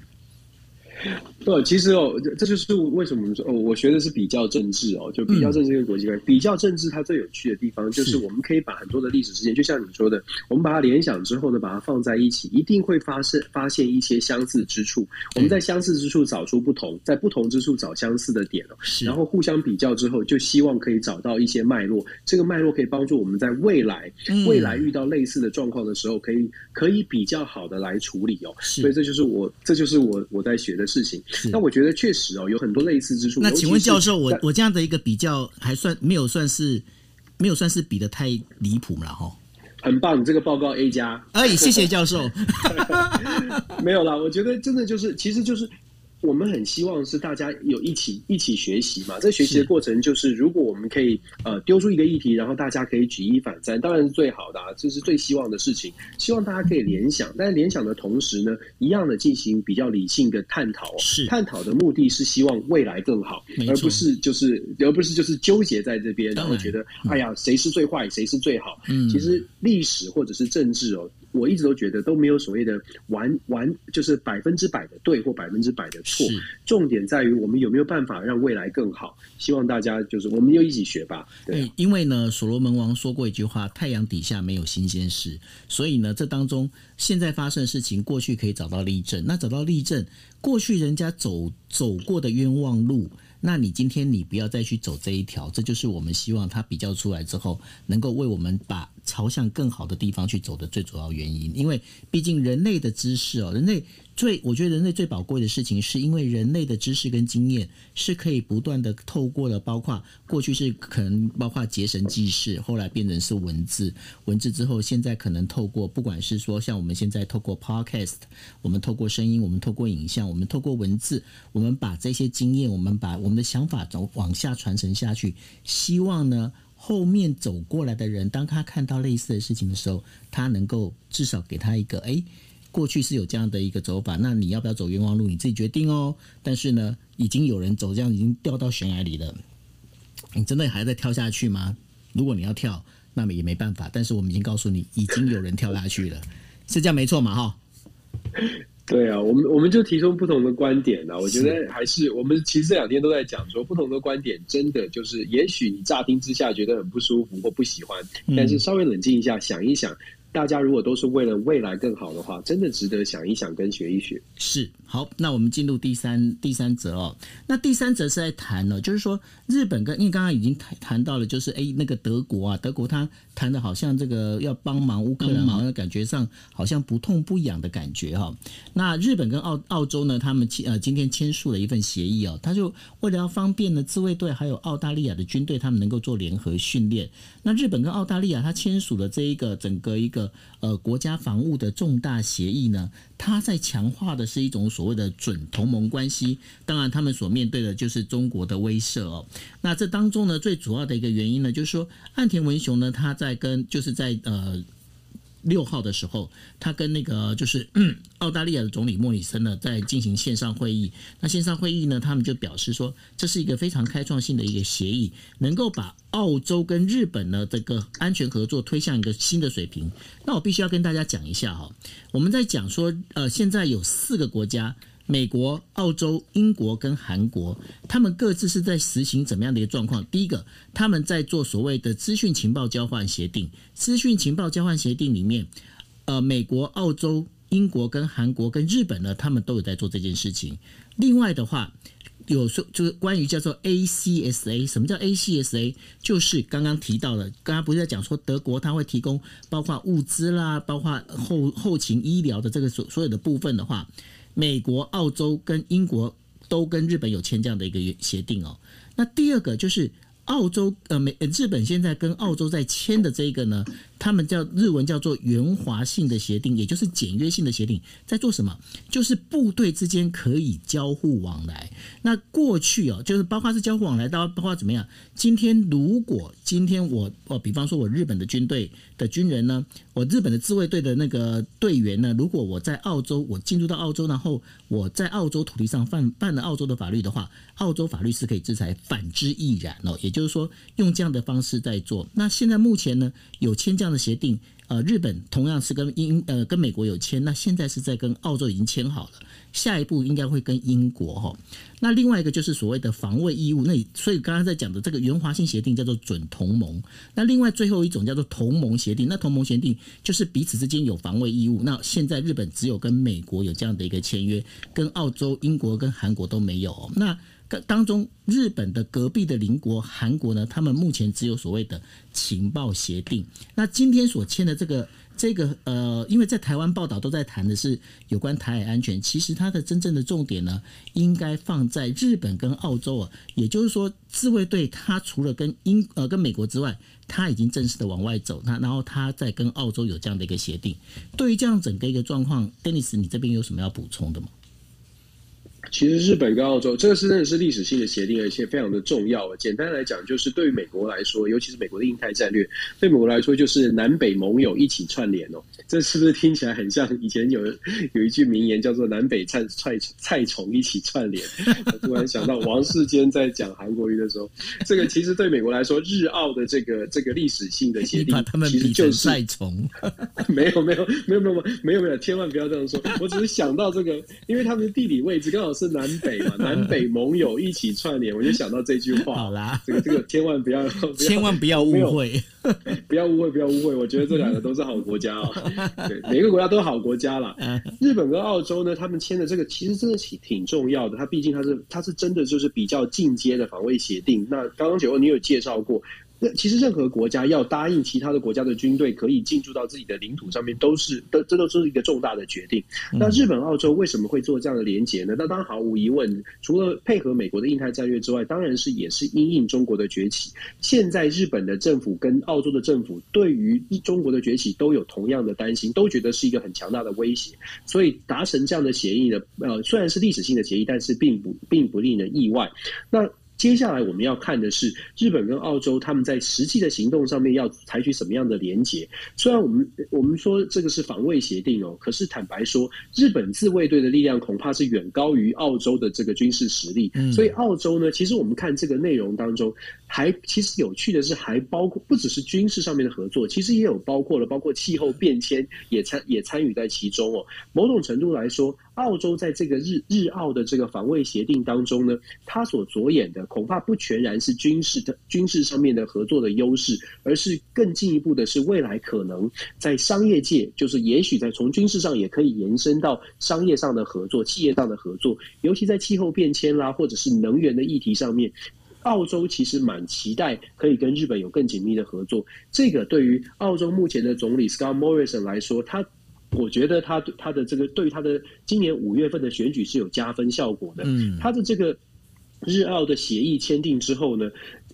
不，其实哦，这就是为什么我们说哦，我学的是比较政治哦，就比较政治跟国际关系。嗯、比较政治它最有趣的地方，就是我们可以把很多的历史事件，就像你说的，我们把它联想之后呢，把它放在一起，一定会发生发现一些相似之处。我们在相似之处找出不同，在不同之处找相似的点哦，然后互相比较之后，就希望可以找到一些脉络。这个脉络可以帮助我们在未来未来遇到类似的状况的时候，可以可以比较好的来处理哦。所以这就是我这就是我我在学的事情。那我觉得确实哦，有很多类似之处。那请问教授，我我这样的一个比较还算没有算是没有算是比的太离谱了哈。很棒，这个报告 A 加。哎，谢谢教授。没有啦，我觉得真的就是，其实就是。我们很希望是大家有一起一起学习嘛。这学习的过程就是，如果我们可以呃丢出一个议题，然后大家可以举一反三，当然是最好的啊，这是最希望的事情。希望大家可以联想，但是联想的同时呢，一样的进行比较理性的探讨。是探讨的目的是希望未来更好，而不是就是而不是就是纠结在这边，然后觉得哎呀谁是最坏，谁是最好。嗯，其实历史或者是政治哦。我一直都觉得都没有所谓的完完，就是百分之百的对或百分之百的错。重点在于我们有没有办法让未来更好。希望大家就是我们又一起学吧。对，因为呢，所罗门王说过一句话：“太阳底下没有新鲜事。”所以呢，这当中现在发生的事情，过去可以找到例证。那找到例证，过去人家走走过的冤枉路。那你今天你不要再去走这一条，这就是我们希望他比较出来之后，能够为我们把朝向更好的地方去走的最主要原因。因为毕竟人类的知识哦，人类。最我觉得人类最宝贵的事情，是因为人类的知识跟经验是可以不断的透过了，包括过去是可能包括结绳记事，后来变成是文字，文字之后现在可能透过不管是说像我们现在透过 podcast，我们透过声音，我们透过影像，我们透过文字，我们把这些经验，我们把我们的想法走往下传承下去，希望呢后面走过来的人，当他看到类似的事情的时候，他能够至少给他一个哎。诶过去是有这样的一个走法，那你要不要走冤枉路？你自己决定哦。但是呢，已经有人走这样，已经掉到悬崖里了。你真的还在跳下去吗？如果你要跳，那么也没办法。但是我们已经告诉你，已经有人跳下去了，是这样没错嘛？哈。对啊，我们我们就提出不同的观点啊。我觉得还是我们其实这两天都在讲说，不同的观点真的就是，也许你乍听之下觉得很不舒服或不喜欢，但是稍微冷静一下，想一想。大家如果都是为了未来更好的话，真的值得想一想跟学一学。是，好，那我们进入第三第三则哦。那第三则是在谈呢，就是说日本跟因为刚刚已经谈谈到了，就是哎那个德国啊，德国他谈的好像这个要帮忙乌克兰，好像感觉上好像不痛不痒的感觉哈、哦。那日本跟澳澳洲呢，他们签呃今天签署了一份协议哦，他就为了要方便呢自卫队还有澳大利亚的军队，他们能够做联合训练。那日本跟澳大利亚他签署了这一个整个一个。呃，国家防务的重大协议呢，它在强化的是一种所谓的准同盟关系。当然，他们所面对的就是中国的威慑哦。那这当中呢，最主要的一个原因呢，就是说岸田文雄呢，他在跟就是在呃。六号的时候，他跟那个就是 澳大利亚的总理莫里森呢，在进行线上会议。那线上会议呢，他们就表示说，这是一个非常开创性的一个协议，能够把澳洲跟日本呢这个安全合作推向一个新的水平。那我必须要跟大家讲一下哈，我们在讲说，呃，现在有四个国家。美国、澳洲、英国跟韩国，他们各自是在实行怎么样的一个状况？第一个，他们在做所谓的资讯情报交换协定。资讯情报交换协定里面，呃，美国、澳洲、英国跟韩国跟日本呢，他们都有在做这件事情。另外的话，有说就是关于叫做 ACSA，什么叫 ACSA？就是刚刚提到的，刚刚不是在讲说德国它会提供包括物资啦，包括后后勤医疗的这个所所有的部分的话。美国、澳洲跟英国都跟日本有签这样的一个协定哦。那第二个就是澳洲呃美日本现在跟澳洲在签的这个呢，他们叫日文叫做圆滑性的协定，也就是简约性的协定，在做什么？就是部队之间可以交互往来。那过去哦，就是包括是交互往来，到包括怎么样？今天如果今天我哦，比方说我日本的军队的军人呢，我日本的自卫队的那个队员呢，如果我在澳洲，我进入到澳洲，然后我在澳洲土地上犯犯了澳洲的法律的话，澳洲法律是可以制裁，反之亦然哦。也就是说，用这样的方式在做。那现在目前呢，有签这样的协定。呃，日本同样是跟英呃跟美国有签，那现在是在跟澳洲已经签好了，下一步应该会跟英国哈。那另外一个就是所谓的防卫义务，那所以刚刚在讲的这个圆滑性协定叫做准同盟。那另外最后一种叫做同盟协定，那同盟协定就是彼此之间有防卫义务。那现在日本只有跟美国有这样的一个签约，跟澳洲、英国跟韩国都没有。那当中，日本的隔壁的邻国韩国呢，他们目前只有所谓的情报协定。那今天所签的这个这个呃，因为在台湾报道都在谈的是有关台海安全，其实它的真正的重点呢，应该放在日本跟澳洲啊。也就是说，自卫队它除了跟英呃跟美国之外，它已经正式的往外走，那然后它在跟澳洲有这样的一个协定。对于这样整个一个状况，Dennis，你这边有什么要补充的吗？其实日本跟澳洲这个是真的是历史性的协定，而且非常的重要。简单来讲，就是对于美国来说，尤其是美国的印太战略，对美国来说就是南北盟友一起串联哦。这是不是听起来很像以前有有一句名言叫做“南北菜菜菜虫一起串联”？我突然想到王世坚在讲韩国瑜的时候，这个其实对美国来说，日澳的这个这个历史性的协定，其实就是菜虫。没有没有没有没有没有没有，千万不要这样说。我只是想到这个，因为他们的地理位置刚好。是南北嘛？南北盟友一起串联，我就想到这句话。好啦，这个这个千万不要，不要千万不要误会，不要误会，不要误会。我觉得这两个都是好国家啊、哦，对，每个国家都是好国家啦。日本跟澳洲呢，他们签的这个其实真的挺挺重要的。它毕竟它是它是真的就是比较进阶的防卫协定。那刚刚九欧你有介绍过。那其实任何国家要答应其他的国家的军队可以进驻到自己的领土上面，都是都这都是一个重大的决定。那日本、澳洲为什么会做这样的连结呢？那当然毫无疑问，除了配合美国的印太战略之外，当然是也是因应中国的崛起。现在日本的政府跟澳洲的政府对于中国的崛起都有同样的担心，都觉得是一个很强大的威胁。所以达成这样的协议呢，呃，虽然是历史性的协议，但是并不并不令人意外。那接下来我们要看的是日本跟澳洲他们在实际的行动上面要采取什么样的连结。虽然我们我们说这个是防卫协定哦，可是坦白说，日本自卫队的力量恐怕是远高于澳洲的这个军事实力。所以澳洲呢，其实我们看这个内容当中，还其实有趣的是，还包括不只是军事上面的合作，其实也有包括了包括气候变迁也参也参与在其中哦。某种程度来说。澳洲在这个日日澳的这个防卫协定当中呢，它所着眼的恐怕不全然是军事的军事上面的合作的优势，而是更进一步的是未来可能在商业界，就是也许在从军事上也可以延伸到商业上的合作、企业上的合作，尤其在气候变迁啦，或者是能源的议题上面，澳洲其实蛮期待可以跟日本有更紧密的合作。这个对于澳洲目前的总理 Scott Morrison 来说，他。我觉得他他的这个对于他的今年五月份的选举是有加分效果的。嗯，他的这个日澳的协议签订之后呢，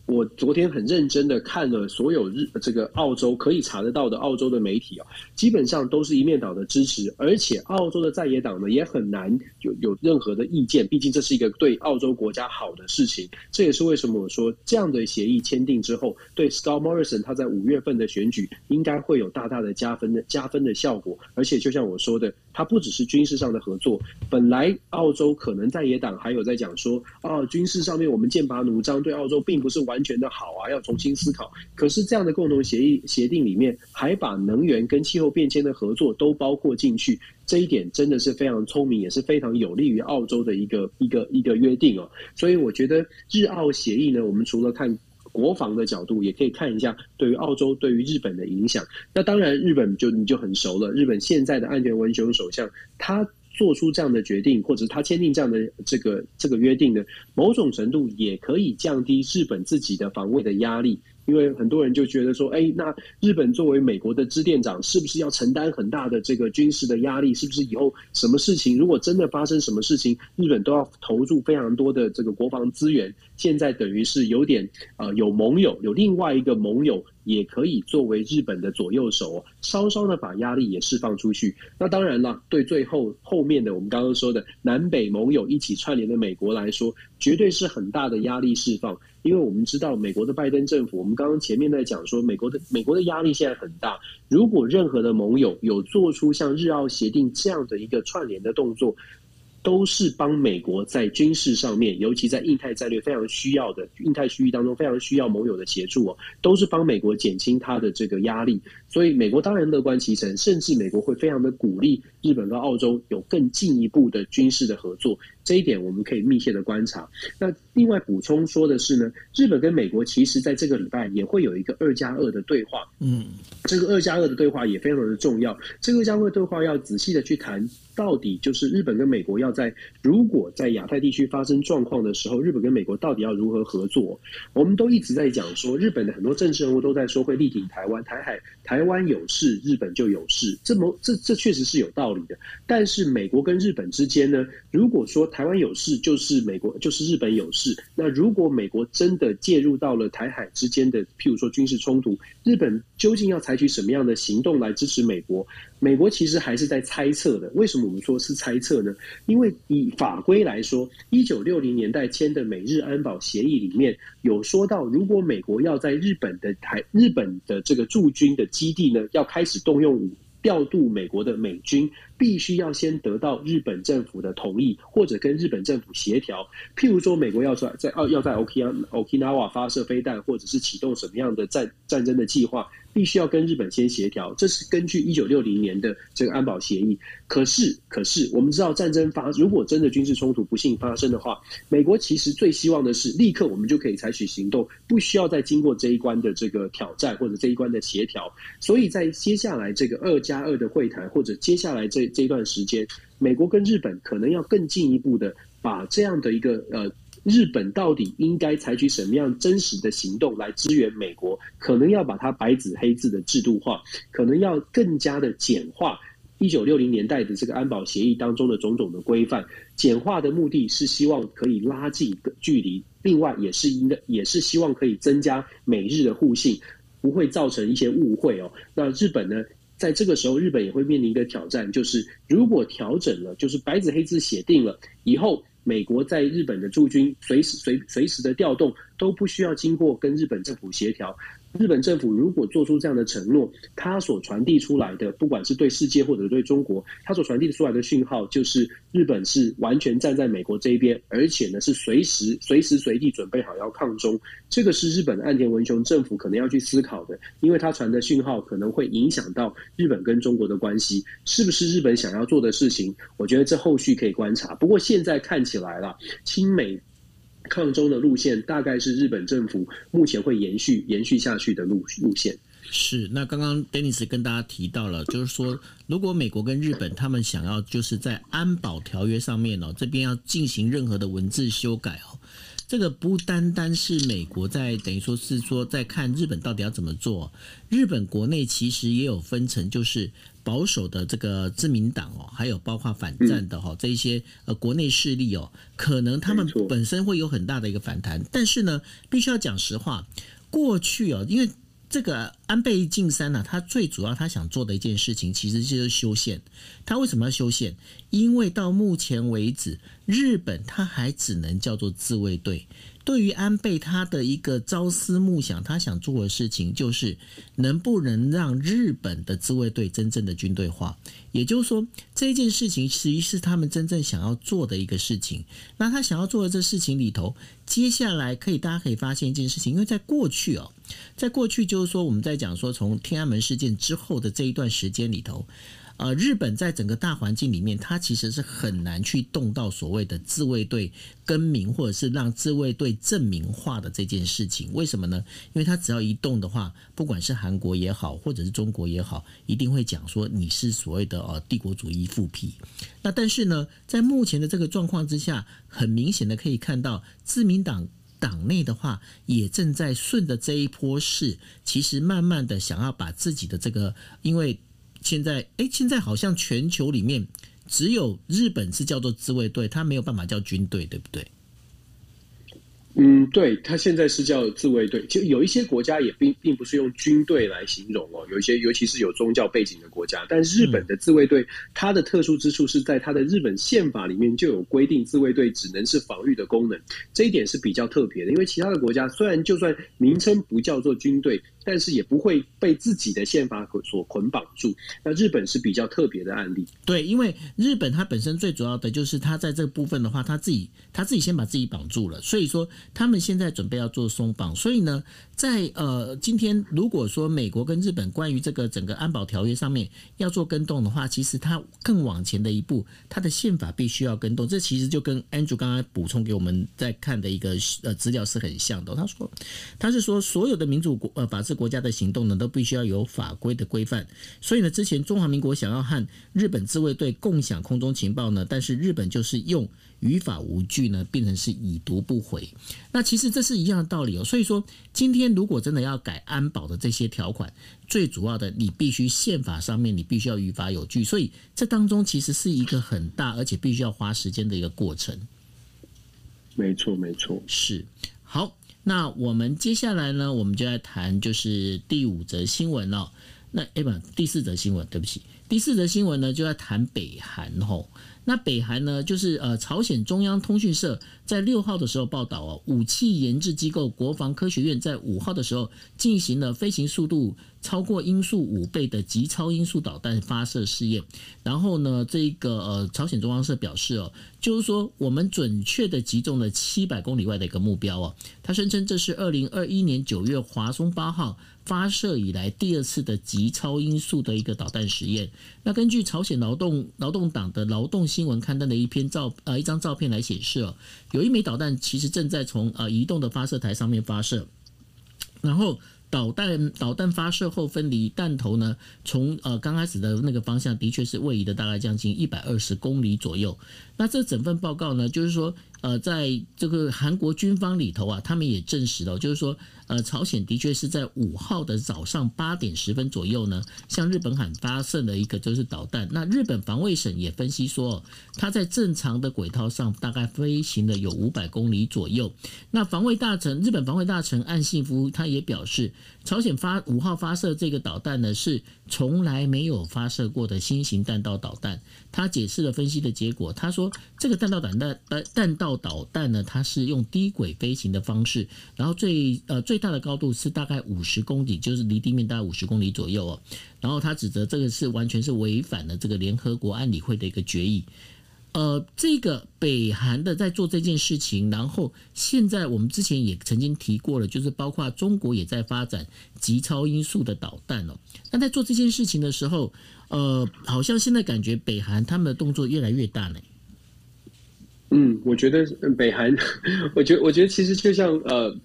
我昨天很认真的看了所有日这个澳洲可以查得到的澳洲的媒体啊，基本上都是一面倒的支持，而且澳洲的在野党呢也很难有有任何的意见，毕竟这是一个对澳洲国家好的事情。这也是为什么我说这样的协议签订之后，对 Scott Morrison 他在五月份的选举应该会有大大的加分的加分的效果。而且就像我说的，它不只是军事上的合作，本来澳洲可能在野党还有在讲说啊，军事上面我们剑拔弩张，对澳洲并不是完。完全的好啊，要重新思考。可是这样的共同协议协定里面，还把能源跟气候变迁的合作都包括进去，这一点真的是非常聪明，也是非常有利于澳洲的一个一个一个约定哦。所以我觉得日澳协议呢，我们除了看国防的角度，也可以看一下对于澳洲、对于日本的影响。那当然，日本就你就很熟了。日本现在的岸田文雄首相，他。做出这样的决定，或者他签订这样的这个这个约定呢，某种程度也可以降低日本自己的防卫的压力。因为很多人就觉得说，哎，那日本作为美国的支店长，是不是要承担很大的这个军事的压力？是不是以后什么事情，如果真的发生什么事情，日本都要投入非常多的这个国防资源？现在等于是有点、呃，有盟友，有另外一个盟友也可以作为日本的左右手，稍稍的把压力也释放出去。那当然了，对最后后面的我们刚刚说的南北盟友一起串联的美国来说，绝对是很大的压力释放。因为我们知道，美国的拜登政府，我们刚刚前面在讲说，美国的美国的压力现在很大。如果任何的盟友有做出像日澳协定这样的一个串联的动作，都是帮美国在军事上面，尤其在印太战略非常需要的印太区域当中非常需要盟友的协助哦，都是帮美国减轻他的这个压力。所以美国当然乐观其成，甚至美国会非常的鼓励日本和澳洲有更进一步的军事的合作。这一点我们可以密切的观察。那另外补充说的是呢，日本跟美国其实在这个礼拜也会有一个二加二的对话。嗯，这个二加二的对话也非常的重要。这个二加二对话要仔细的去谈。到底就是日本跟美国要在如果在亚太地区发生状况的时候，日本跟美国到底要如何合作？我们都一直在讲说，日本的很多政治人物都在说会力挺台湾，台海台湾有事，日本就有事。这么这这确实是有道理的。但是美国跟日本之间呢，如果说台湾有事，就是美国就是日本有事。那如果美国真的介入到了台海之间的，譬如说军事冲突，日本究竟要采取什么样的行动来支持美国？美国其实还是在猜测的。为什么我们说是猜测呢？因为以法规来说，一九六零年代签的美日安保协议里面有说到，如果美国要在日本的台日本的这个驻军的基地呢，要开始动用调度美国的美军，必须要先得到日本政府的同意，或者跟日本政府协调。譬如说，美国要在在要在 Okinawa 发射飞弹，或者是启动什么样的战战争的计划。必须要跟日本先协调，这是根据一九六零年的这个安保协议。可是，可是我们知道，战争发如果真的军事冲突不幸发生的话，美国其实最希望的是立刻我们就可以采取行动，不需要再经过这一关的这个挑战或者这一关的协调。所以在接下来这个二加二的会谈，或者接下来这这段时间，美国跟日本可能要更进一步的把这样的一个呃。日本到底应该采取什么样真实的行动来支援美国？可能要把它白纸黑字的制度化，可能要更加的简化一九六零年代的这个安保协议当中的种种的规范。简化的目的是希望可以拉近距离，另外也是应该也是希望可以增加美日的互信，不会造成一些误会哦。那日本呢，在这个时候，日本也会面临一个挑战，就是如果调整了，就是白纸黑字写定了以后。美国在日本的驻军随时随随时的调动都不需要经过跟日本政府协调。日本政府如果做出这样的承诺，他所传递出来的，不管是对世界或者对中国，他所传递出来的讯号就是日本是完全站在美国这一边，而且呢是随时随时随地准备好要抗中。这个是日本的岸田文雄政府可能要去思考的，因为他传的讯号可能会影响到日本跟中国的关系，是不是日本想要做的事情？我觉得这后续可以观察。不过现在看起来了，亲美。抗中的路线大概是日本政府目前会延续延续下去的路路线。是，那刚刚 Dennis 跟大家提到了，就是说，如果美国跟日本他们想要就是在安保条约上面哦，这边要进行任何的文字修改哦，这个不单单是美国在等于说是说在看日本到底要怎么做，日本国内其实也有分成，就是。保守的这个自民党哦，还有包括反战的哈这一些呃国内势力哦，可能他们本身会有很大的一个反弹，但是呢，必须要讲实话，过去哦，因为。这个安倍晋三呢，他最主要他想做的一件事情，其实就是修宪。他为什么要修宪？因为到目前为止，日本他还只能叫做自卫队。对于安倍他的一个朝思暮想，他想做的事情就是能不能让日本的自卫队真正的军队化。也就是说，这件事情其实是他们真正想要做的一个事情。那他想要做的这事情里头，接下来可以大家可以发现一件事情，因为在过去哦，在过去就是说我们在讲说从天安门事件之后的这一段时间里头。呃，日本在整个大环境里面，它其实是很难去动到所谓的自卫队更名，或者是让自卫队正名化的这件事情。为什么呢？因为它只要一动的话，不管是韩国也好，或者是中国也好，一定会讲说你是所谓的呃帝国主义复辟。那但是呢，在目前的这个状况之下，很明显的可以看到，自民党党内的话也正在顺着这一波势，其实慢慢的想要把自己的这个，因为。现在，哎，现在好像全球里面只有日本是叫做自卫队，他没有办法叫军队，对不对？嗯，对，他现在是叫自卫队。就有一些国家也并并不是用军队来形容哦，有一些尤其是有宗教背景的国家。但日本的自卫队，它的特殊之处是在它的日本宪法里面就有规定，自卫队只能是防御的功能，这一点是比较特别的。因为其他的国家虽然就算名称不叫做军队。但是也不会被自己的宪法所捆绑住。那日本是比较特别的案例，对，因为日本它本身最主要的就是它在这部分的话，它自己它自己先把自己绑住了，所以说他们现在准备要做松绑。所以呢，在呃今天如果说美国跟日本关于这个整个安保条约上面要做更动的话，其实它更往前的一步，它的宪法必须要更动。这其实就跟 Andrew 刚刚补充给我们在看的一个呃资料是很像的。他说，他是说所有的民主国呃法治国家的行动呢，都必须要有法规的规范。所以呢，之前中华民国想要和日本自卫队共享空中情报呢，但是日本就是用于法无据呢，变成是已读不回。那其实这是一样的道理哦。所以说，今天如果真的要改安保的这些条款，最主要的你必须宪法上面你必须要于法有据。所以这当中其实是一个很大而且必须要花时间的一个过程。没错，没错，是好。那我们接下来呢，我们就要谈就是第五则新闻了。那哎不，第四则新闻，对不起，第四则新闻呢就要谈北韩吼。那北韩呢，就是呃，朝鲜中央通讯社在六号的时候报道哦，武器研制机构国防科学院在五号的时候进行了飞行速度超过音速五倍的极超音速导弹发射试验。然后呢，这个呃，朝鲜中央社表示哦，就是说我们准确的击中了七百公里外的一个目标哦。他声称这是二零二一年九月华松八号发射以来第二次的极超音速的一个导弹实验。那根据朝鲜劳动劳动党的劳动新闻刊登的一篇照呃一张照片来显示哦，有一枚导弹其实正在从呃移动的发射台上面发射，然后。导弹导弹发射后分离，弹头呢从呃刚开始的那个方向的确是位移的大概将近一百二十公里左右。那这整份报告呢，就是说呃在这个韩国军方里头啊，他们也证实了，就是说呃朝鲜的确是在五号的早上八点十分左右呢，向日本海发射了一个就是导弹。那日本防卫省也分析说，它在正常的轨道上大概飞行了有五百公里左右。那防卫大臣日本防卫大臣岸信夫他也表示。朝鲜发五号发射这个导弹呢，是从来没有发射过的新型弹道导弹。他解释了分析的结果，他说这个弹道导弹弹弹道导弹呢，它是用低轨飞行的方式，然后最呃最最大的高度是大概五十公里，就是离地面大概五十公里左右哦。然后他指责这个是完全是违反了这个联合国安理会的一个决议。呃，这个北韩的在做这件事情，然后现在我们之前也曾经提过了，就是包括中国也在发展极超音速的导弹哦。那在做这件事情的时候，呃，好像现在感觉北韩他们的动作越来越大呢。嗯，我觉得北韩，我觉得我觉得其实就像呃，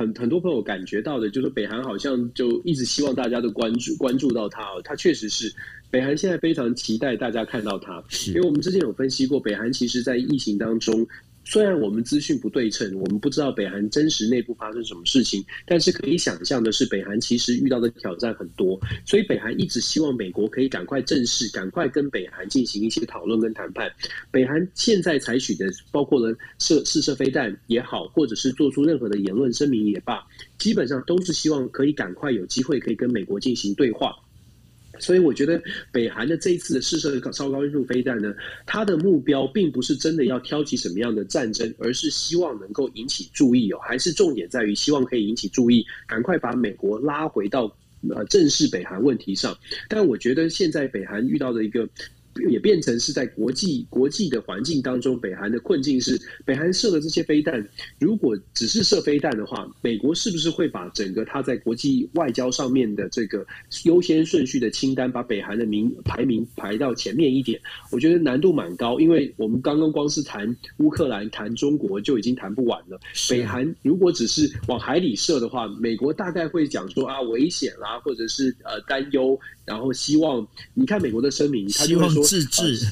很很多朋友感觉到的，就是北韩好像就一直希望大家都关注关注到他哦，他确实是。北韩现在非常期待大家看到他，因为我们之前有分析过，北韩其实，在疫情当中，虽然我们资讯不对称，我们不知道北韩真实内部发生什么事情，但是可以想象的是，北韩其实遇到的挑战很多，所以北韩一直希望美国可以赶快正式、赶快跟北韩进行一些讨论跟谈判。北韩现在采取的，包括了射试射飞弹也好，或者是做出任何的言论声明也罢，基本上都是希望可以赶快有机会可以跟美国进行对话。所以我觉得北韩的这一次的试射超高音速飞弹呢，它的目标并不是真的要挑起什么样的战争，而是希望能够引起注意哦，还是重点在于希望可以引起注意，赶快把美国拉回到呃正视北韩问题上。但我觉得现在北韩遇到的一个。也变成是在国际国际的环境当中，北韩的困境是，北韩射的这些飞弹，如果只是射飞弹的话，美国是不是会把整个它在国际外交上面的这个优先顺序的清单，把北韩的名排名排到前面一点？我觉得难度蛮高，因为我们刚刚光是谈乌克兰、谈中国就已经谈不完了。北韩如果只是往海里射的话，美国大概会讲说啊危险啦，或者是呃担忧。然后希望你看美国的声明，他就会说自治，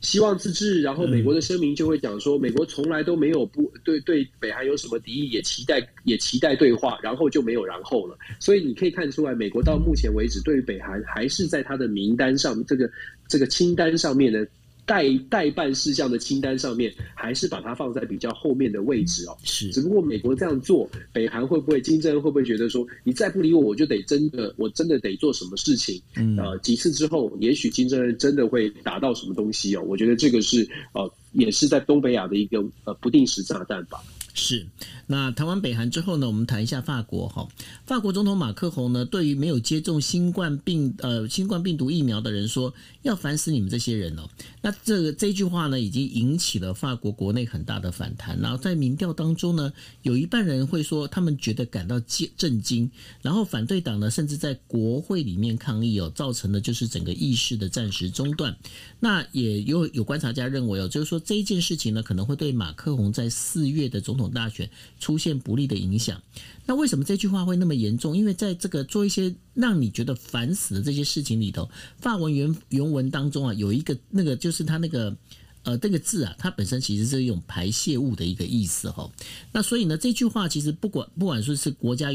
希望自治。然后美国的声明就会讲说，美国从来都没有不对对北韩有什么敌意，也期待也期待对话，然后就没有然后了。所以你可以看出来，美国到目前为止对于北韩还是在他的名单上，这个这个清单上面的。待待办事项的清单上面，还是把它放在比较后面的位置哦。是，只不过美国这样做，北韩会不会金正恩会不会觉得说，你再不理我，我就得真的，我真的得做什么事情？嗯，呃，几次之后，也许金正恩真的会打到什么东西哦。我觉得这个是呃，也是在东北亚的一个呃不定时炸弹吧。是，那谈完北韩之后呢，我们谈一下法国哈。法国总统马克宏呢，对于没有接种新冠病呃新冠病毒疫苗的人说，要烦死你们这些人哦。那这个这句话呢，已经引起了法国国内很大的反弹。然后在民调当中呢，有一半人会说他们觉得感到震惊。然后反对党呢，甚至在国会里面抗议哦，造成的就是整个议事的暂时中断。那也有有观察家认为哦，就是说这一件事情呢，可能会对马克宏在四月的总统大选出现不利的影响。那为什么这句话会那么严重？因为在这个做一些让你觉得烦死的这些事情里头，法文原原文文当中啊，有一个那个就是它那个呃这个字啊，它本身其实是一种排泄物的一个意思哈。那所以呢，这句话其实不管不管说是国家。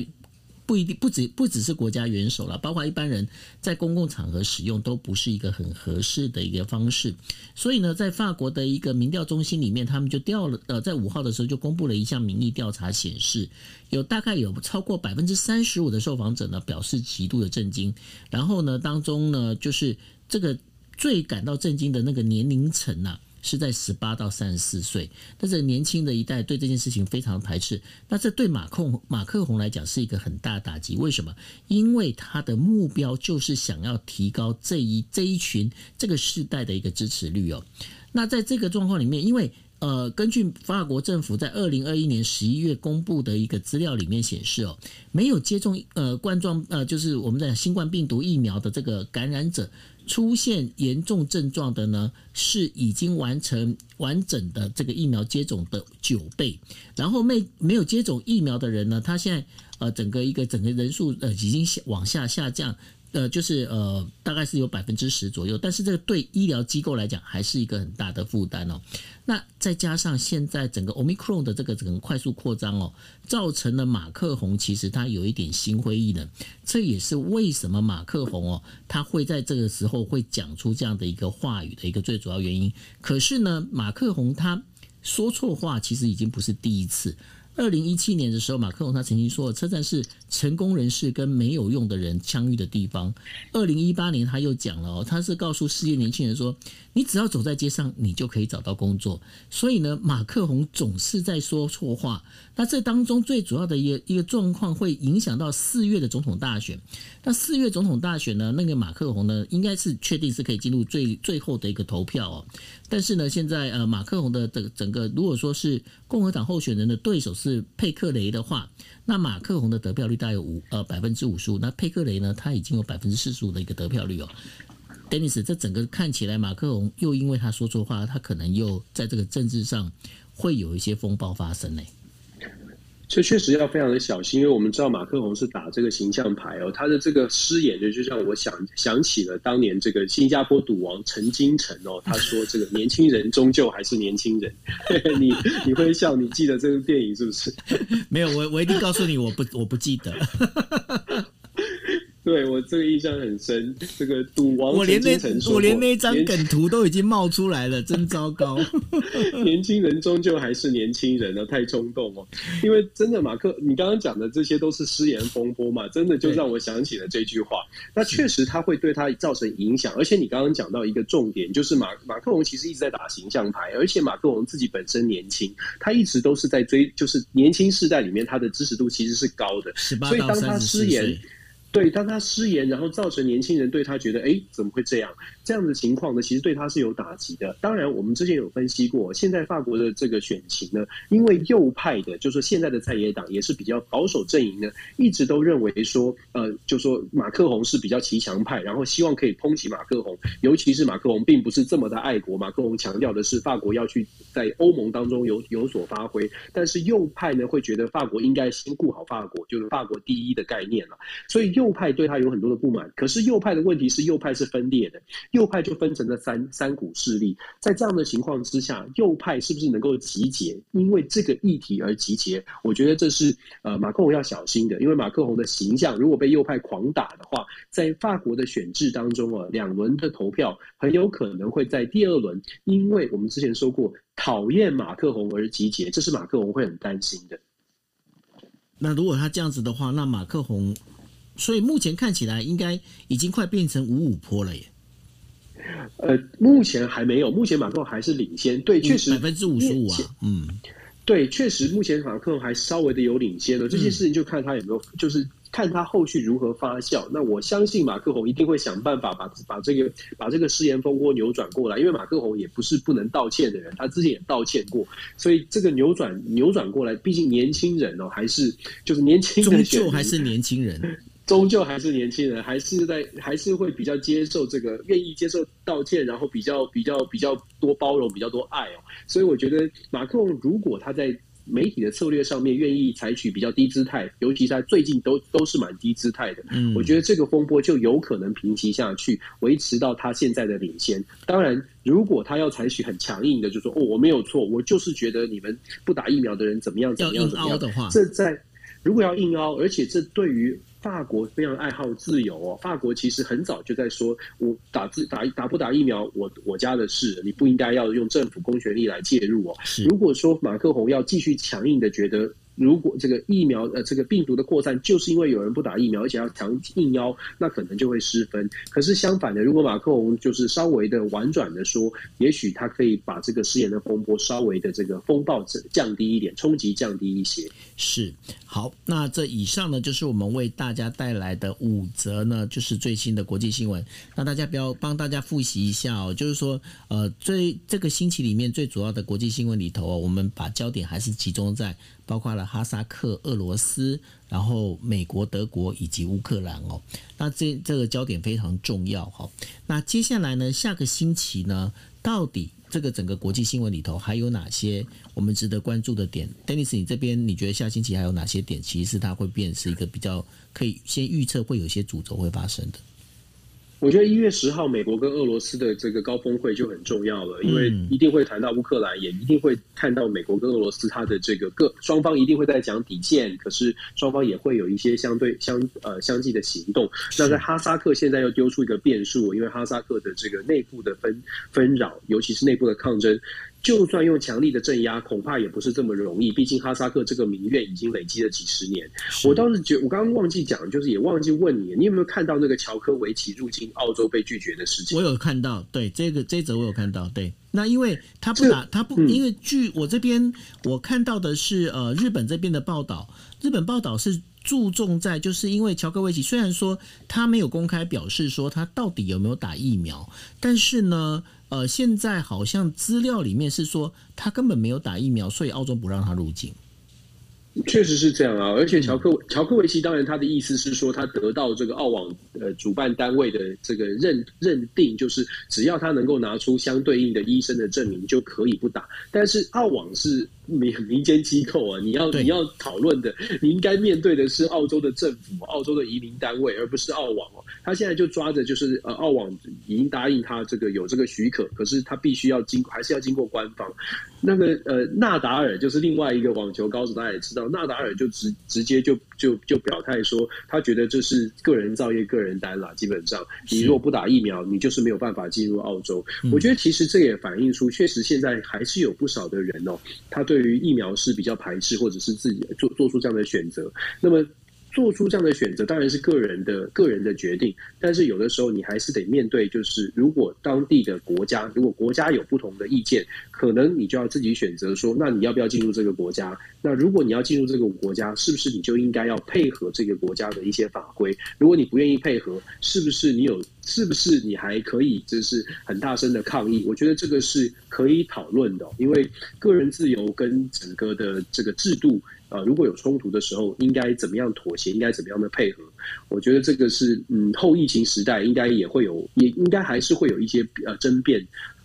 不一定不止不只是国家元首了，包括一般人在公共场合使用都不是一个很合适的一个方式。所以呢，在法国的一个民调中心里面，他们就调了呃，在五号的时候就公布了一项民意调查，显示有大概有超过百分之三十五的受访者呢表示极度的震惊。然后呢，当中呢就是这个最感到震惊的那个年龄层呐。是在十八到三十四岁，但是年轻的一代对这件事情非常排斥。那这对马控马克宏来讲是一个很大打击。为什么？因为他的目标就是想要提高这一这一群这个世代的一个支持率哦。那在这个状况里面，因为呃，根据法国政府在二零二一年十一月公布的一个资料里面显示哦，没有接种呃冠状呃就是我们的新冠病毒疫苗的这个感染者。出现严重症状的呢，是已经完成完整的这个疫苗接种的九倍，然后没没有接种疫苗的人呢，他现在呃整个一个整个人数呃已经往下下降。呃，就是呃，大概是有百分之十左右，但是这个对医疗机构来讲还是一个很大的负担哦。那再加上现在整个 Omicron 的这个整个快速扩张哦，造成了马克宏其实他有一点心灰意冷，这也是为什么马克宏哦，他会在这个时候会讲出这样的一个话语的一个最主要原因。可是呢，马克宏他说错话其实已经不是第一次。二零一七年的时候，马克龙他曾经说，车站是成功人士跟没有用的人相遇的地方。二零一八年他又讲了哦，他是告诉世界年轻人说，你只要走在街上，你就可以找到工作。所以呢，马克龙总是在说错话。那这当中最主要的一个一个状况，会影响到四月的总统大选。那四月总统大选呢，那个马克龙呢，应该是确定是可以进入最最后的一个投票哦。但是呢，现在呃，马克龙的整整个，如果说是共和党候选人的对手是佩克雷的话，那马克龙的得票率大概有五呃百分之五十五，那佩克雷呢，他已经有百分之四十五的一个得票率哦。Dennis，这整个看起来，马克龙又因为他说错话，他可能又在这个政治上会有一些风暴发生呢。这确实要非常的小心，因为我们知道马克宏是打这个形象牌哦，他的这个失言就就让我想想起了当年这个新加坡赌王陈金城哦，他说这个年轻人终究还是年轻人，你你会笑，你记得这个电影是不是？没有，我我一定告诉你，我不我不记得。对我这个印象很深，这个赌王我连那我连那张梗图都已经冒出来了，真糟糕。年轻人终究还是年轻人啊，太冲动哦。因为真的，马克，你刚刚讲的这些都是失言风波嘛，真的就让我想起了这句话。那确实他会对他造成影响，而且你刚刚讲到一个重点，就是马马克龙其实一直在打形象牌，而且马克龙自己本身年轻，他一直都是在追，就是年轻世代里面他的支持度其实是高的，所以当他失言。对，当他失言，然后造成年轻人对他觉得，哎，怎么会这样？这样的情况呢，其实对他是有打击的。当然，我们之前有分析过，现在法国的这个选情呢，因为右派的，就是现在的在野党也是比较保守阵营呢，一直都认为说，呃，就说马克宏是比较骑墙派，然后希望可以抨击马克宏，尤其是马克宏并不是这么的爱国，马克宏强调的是法国要去在欧盟当中有有所发挥，但是右派呢会觉得法国应该先顾好法国，就是法国第一的概念了，所以右。右派对他有很多的不满，可是右派的问题是右派是分裂的，右派就分成了三三股势力。在这样的情况之下，右派是不是能够集结？因为这个议题而集结，我觉得这是呃马克龙要小心的。因为马克龙的形象如果被右派狂打的话，在法国的选制当中啊，两轮的投票很有可能会在第二轮，因为我们之前说过讨厌马克龙而集结，这是马克龙会很担心的。那如果他这样子的话，那马克宏。所以目前看起来应该已经快变成五五坡了耶。呃，目前还没有，目前马克龙还是领先，对，确实百分之五十五啊，嗯，对，确实目前马克龙还稍微的有领先的这件事情，就看他有没有，嗯、就是看他后续如何发酵。那我相信马克宏一定会想办法把把这个把这个失言风波扭转过来，因为马克宏也不是不能道歉的人，他之前也道歉过，所以这个扭转扭转过来，毕竟年轻人哦，还是就是年轻人，终究还是年轻人。终究还是年轻人，还是在还是会比较接受这个，愿意接受道歉，然后比较比较比较多包容，比较多爱哦。所以我觉得马克龙如果他在媒体的策略上面愿意采取比较低姿态，尤其是他最近都都是蛮低姿态的，嗯，我觉得这个风波就有可能平息下去，维持到他现在的领先。当然，如果他要采取很强硬的，就说哦我没有错，我就是觉得你们不打疫苗的人怎么样怎么样怎么样的话，这在如果要硬凹，而且这对于。法国非常爱好自由哦，法国其实很早就在说，我打自打打不打疫苗，我我家的事，你不应该要用政府公权力来介入哦。如果说马克宏要继续强硬的觉得。如果这个疫苗呃，这个病毒的扩散就是因为有人不打疫苗，而且要强硬邀，那可能就会失分。可是相反的，如果马克龙就是稍微的婉转的说，也许他可以把这个失言的风波稍微的这个风暴降低一点，冲击降低一些。是好，那这以上呢，就是我们为大家带来的五则呢，就是最新的国际新闻。那大家不要帮大家复习一下哦，就是说呃，最这个星期里面最主要的国际新闻里头哦，我们把焦点还是集中在。包括了哈萨克、俄罗斯，然后美国、德国以及乌克兰哦。那这这个焦点非常重要哈。那接下来呢，下个星期呢，到底这个整个国际新闻里头还有哪些我们值得关注的点？Dennis，你这边你觉得下星期还有哪些点？其实它会变是一个比较可以先预测会有些主轴会发生的。我觉得一月十号美国跟俄罗斯的这个高峰会就很重要了，因为一定会谈到乌克兰，也一定会看到美国跟俄罗斯它的这个各双方一定会在讲底线，可是双方也会有一些相对相呃相继的行动。那在哈萨克现在又丢出一个变数，因为哈萨克的这个内部的纷纷扰，尤其是内部的抗争。就算用强力的镇压，恐怕也不是这么容易。毕竟哈萨克这个民怨已经累积了几十年。我倒是觉，我刚刚忘记讲，就是也忘记问你，你有没有看到那个乔科维奇入境澳洲被拒绝的事情？我有看到，对这个这则我有看到。对，那因为他不打，他不，因为据我这边我看到的是，呃，日本这边的报道，日本报道是注重在，就是因为乔科维奇虽然说他没有公开表示说他到底有没有打疫苗，但是呢。呃，现在好像资料里面是说他根本没有打疫苗，所以澳洲不让他入境。确实是这样啊，而且乔克乔科维奇当然他的意思是说，他得到这个澳网呃主办单位的这个认认定，就是只要他能够拿出相对应的医生的证明，就可以不打。但是澳网是民 民间机构啊，你要你要讨论的，你应该面对的是澳洲的政府、澳洲的移民单位，而不是澳网哦。他现在就抓着就是呃澳网已经答应他这个有这个许可，可是他必须要经还是要经过官方。那个呃纳达尔就是另外一个网球高手，大家也知道。纳达尔就直直接就就就表态说，他觉得这是个人造业、个人单啦。基本上，你如果不打疫苗，你就是没有办法进入澳洲。我觉得其实这也反映出，确实现在还是有不少的人哦，他对于疫苗是比较排斥，或者是自己做做出这样的选择。那么。做出这样的选择当然是个人的个人的决定，但是有的时候你还是得面对，就是如果当地的国家，如果国家有不同的意见，可能你就要自己选择说，那你要不要进入这个国家？那如果你要进入这个国家，是不是你就应该要配合这个国家的一些法规？如果你不愿意配合，是不是你有？是不是你还可以就是很大声的抗议？我觉得这个是可以讨论的，因为个人自由跟整个的这个制度。啊，如果有冲突的时候，应该怎么样妥协？应该怎么样的配合？我觉得这个是，嗯，后疫情时代应该也会有，也应该还是会有一些呃争辩。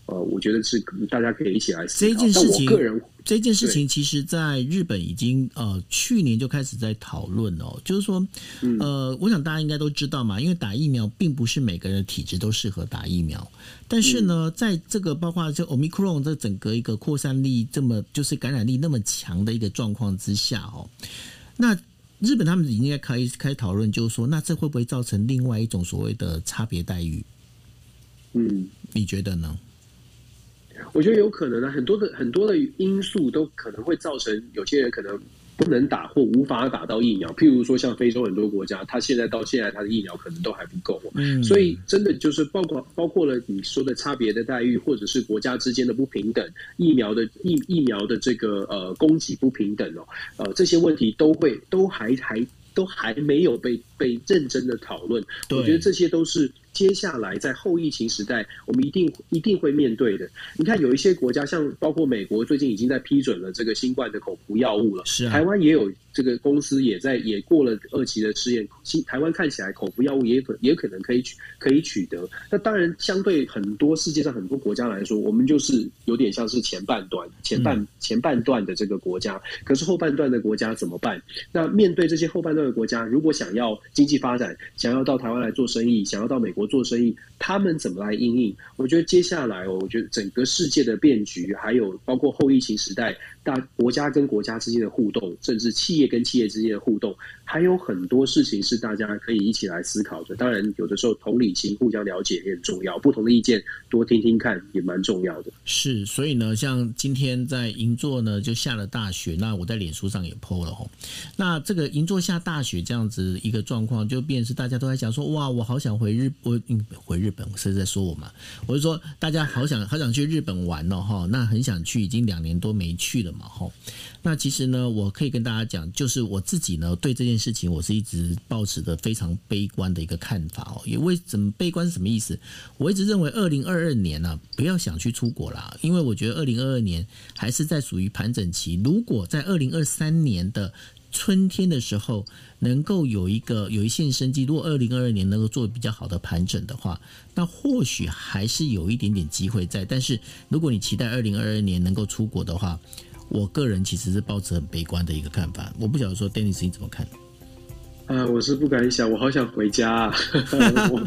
呃，我觉得是大家可以一起来思考。这件事情，我个人这件事情其实在日本已经呃去年就开始在讨论哦，就是说，呃，我想大家应该都知道嘛，因为打疫苗并不是每个人的体质都适合打疫苗，但是呢，在这个包括这 Omicron 这整个一个扩散力这么就是感染力那么强的一个状况之下哦，那日本他们已经在开开始讨论，就是说，那这会不会造成另外一种所谓的差别待遇？嗯，你觉得呢？我觉得有可能啊，很多的很多的因素都可能会造成有些人可能不能打或无法打到疫苗。譬如说，像非洲很多国家，它现在到现在它的疫苗可能都还不够。嗯，所以真的就是包括包括了你说的差别的待遇，或者是国家之间的不平等，疫苗的疫疫苗的这个呃供给不平等哦，呃这些问题都会都还还都还没有被被认真的讨论。我觉得这些都是。接下来在后疫情时代，我们一定一定会面对的。你看，有一些国家，像包括美国，最近已经在批准了这个新冠的口服药物了。是啊，台湾也有这个公司也在也过了二期的试验。新台湾看起来口服药物也可也可能可以取可以取得。那当然，相对很多世界上很多国家来说，我们就是有点像是前半段前半、嗯、前半段的这个国家。可是后半段的国家怎么办？那面对这些后半段的国家，如果想要经济发展，想要到台湾来做生意，想要到美国。做生意，他们怎么来应应？我觉得接下来，我觉得整个世界的变局，还有包括后疫情时代，那国家跟国家之间的互动，甚至企业跟企业之间的互动，还有很多事情是大家可以一起来思考的。当然，有的时候同理心、互相了解也很重要，不同的意见多听听看也蛮重要的。是，所以呢，像今天在银座呢就下了大雪，那我在脸书上也 po 了吼。那这个银座下大雪这样子一个状况，就变是大家都在讲说，哇，我好想回日我。回日本是在说我嘛？我就说大家好想好想去日本玩哦哈，那很想去，已经两年多没去了嘛哈。那其实呢，我可以跟大家讲，就是我自己呢对这件事情，我是一直抱持的非常悲观的一个看法哦。也为什么悲观是什么意思？我一直认为二零二二年呢，不要想去出国啦，因为我觉得二零二二年还是在属于盘整期。如果在二零二三年的春天的时候，能够有一个有一线生机，如果二零二二年能够做比较好的盘整的话，那或许还是有一点点机会在。但是如果你期待二零二二年能够出国的话，我个人其实是抱持很悲观的一个看法。我不晓得说，Dennis 你怎么看？啊，我是不敢想，我好想回家啊！我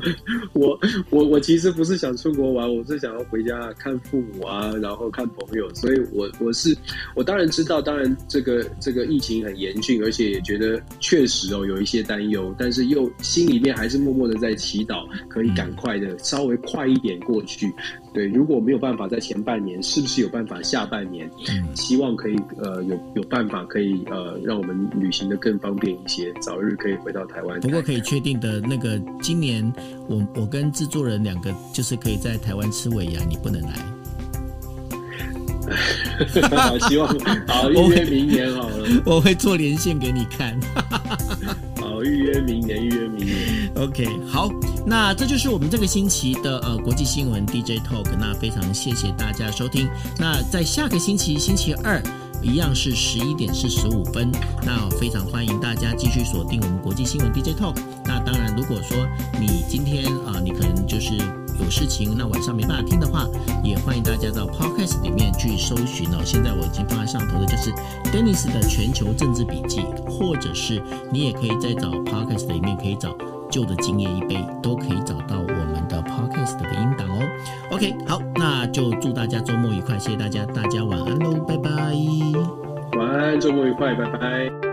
我我我其实不是想出国玩，我是想要回家看父母啊，然后看朋友。所以我，我我是我当然知道，当然这个这个疫情很严峻，而且也觉得确实哦有一些担忧，但是又心里面还是默默的在祈祷，可以赶快的稍微快一点过去。对，如果没有办法在前半年，是不是有办法下半年？嗯，希望可以呃有有办法可以呃让我们旅行的更方便一些，早日可以回到台湾。不过可以确定的那个，今年我我跟制作人两个就是可以在台湾吃尾牙，你不能来。好，希望好预约明年好了，我会做连线给你看。预约明年，预约明年。OK，好，那这就是我们这个星期的呃国际新闻 DJ Talk。那非常谢谢大家收听。那在下个星期星期二一样是十一点四十五分。那非常欢迎大家继续锁定我们国际新闻 DJ Talk。那当然，如果说你今天啊、你可能就是。有事情，那晚上没办法听的话，也欢迎大家到 Podcast 里面去搜寻哦。现在我已经放在上头的，就是 Dennis 的全球政治笔记，或者是你也可以再找 Podcast 里面可以找旧的今夜一杯，都可以找到我们的 Podcast 的音档哦。OK，好，那就祝大家周末愉快，谢谢大家，大家晚安喽，拜拜。晚安，周末愉快，拜拜。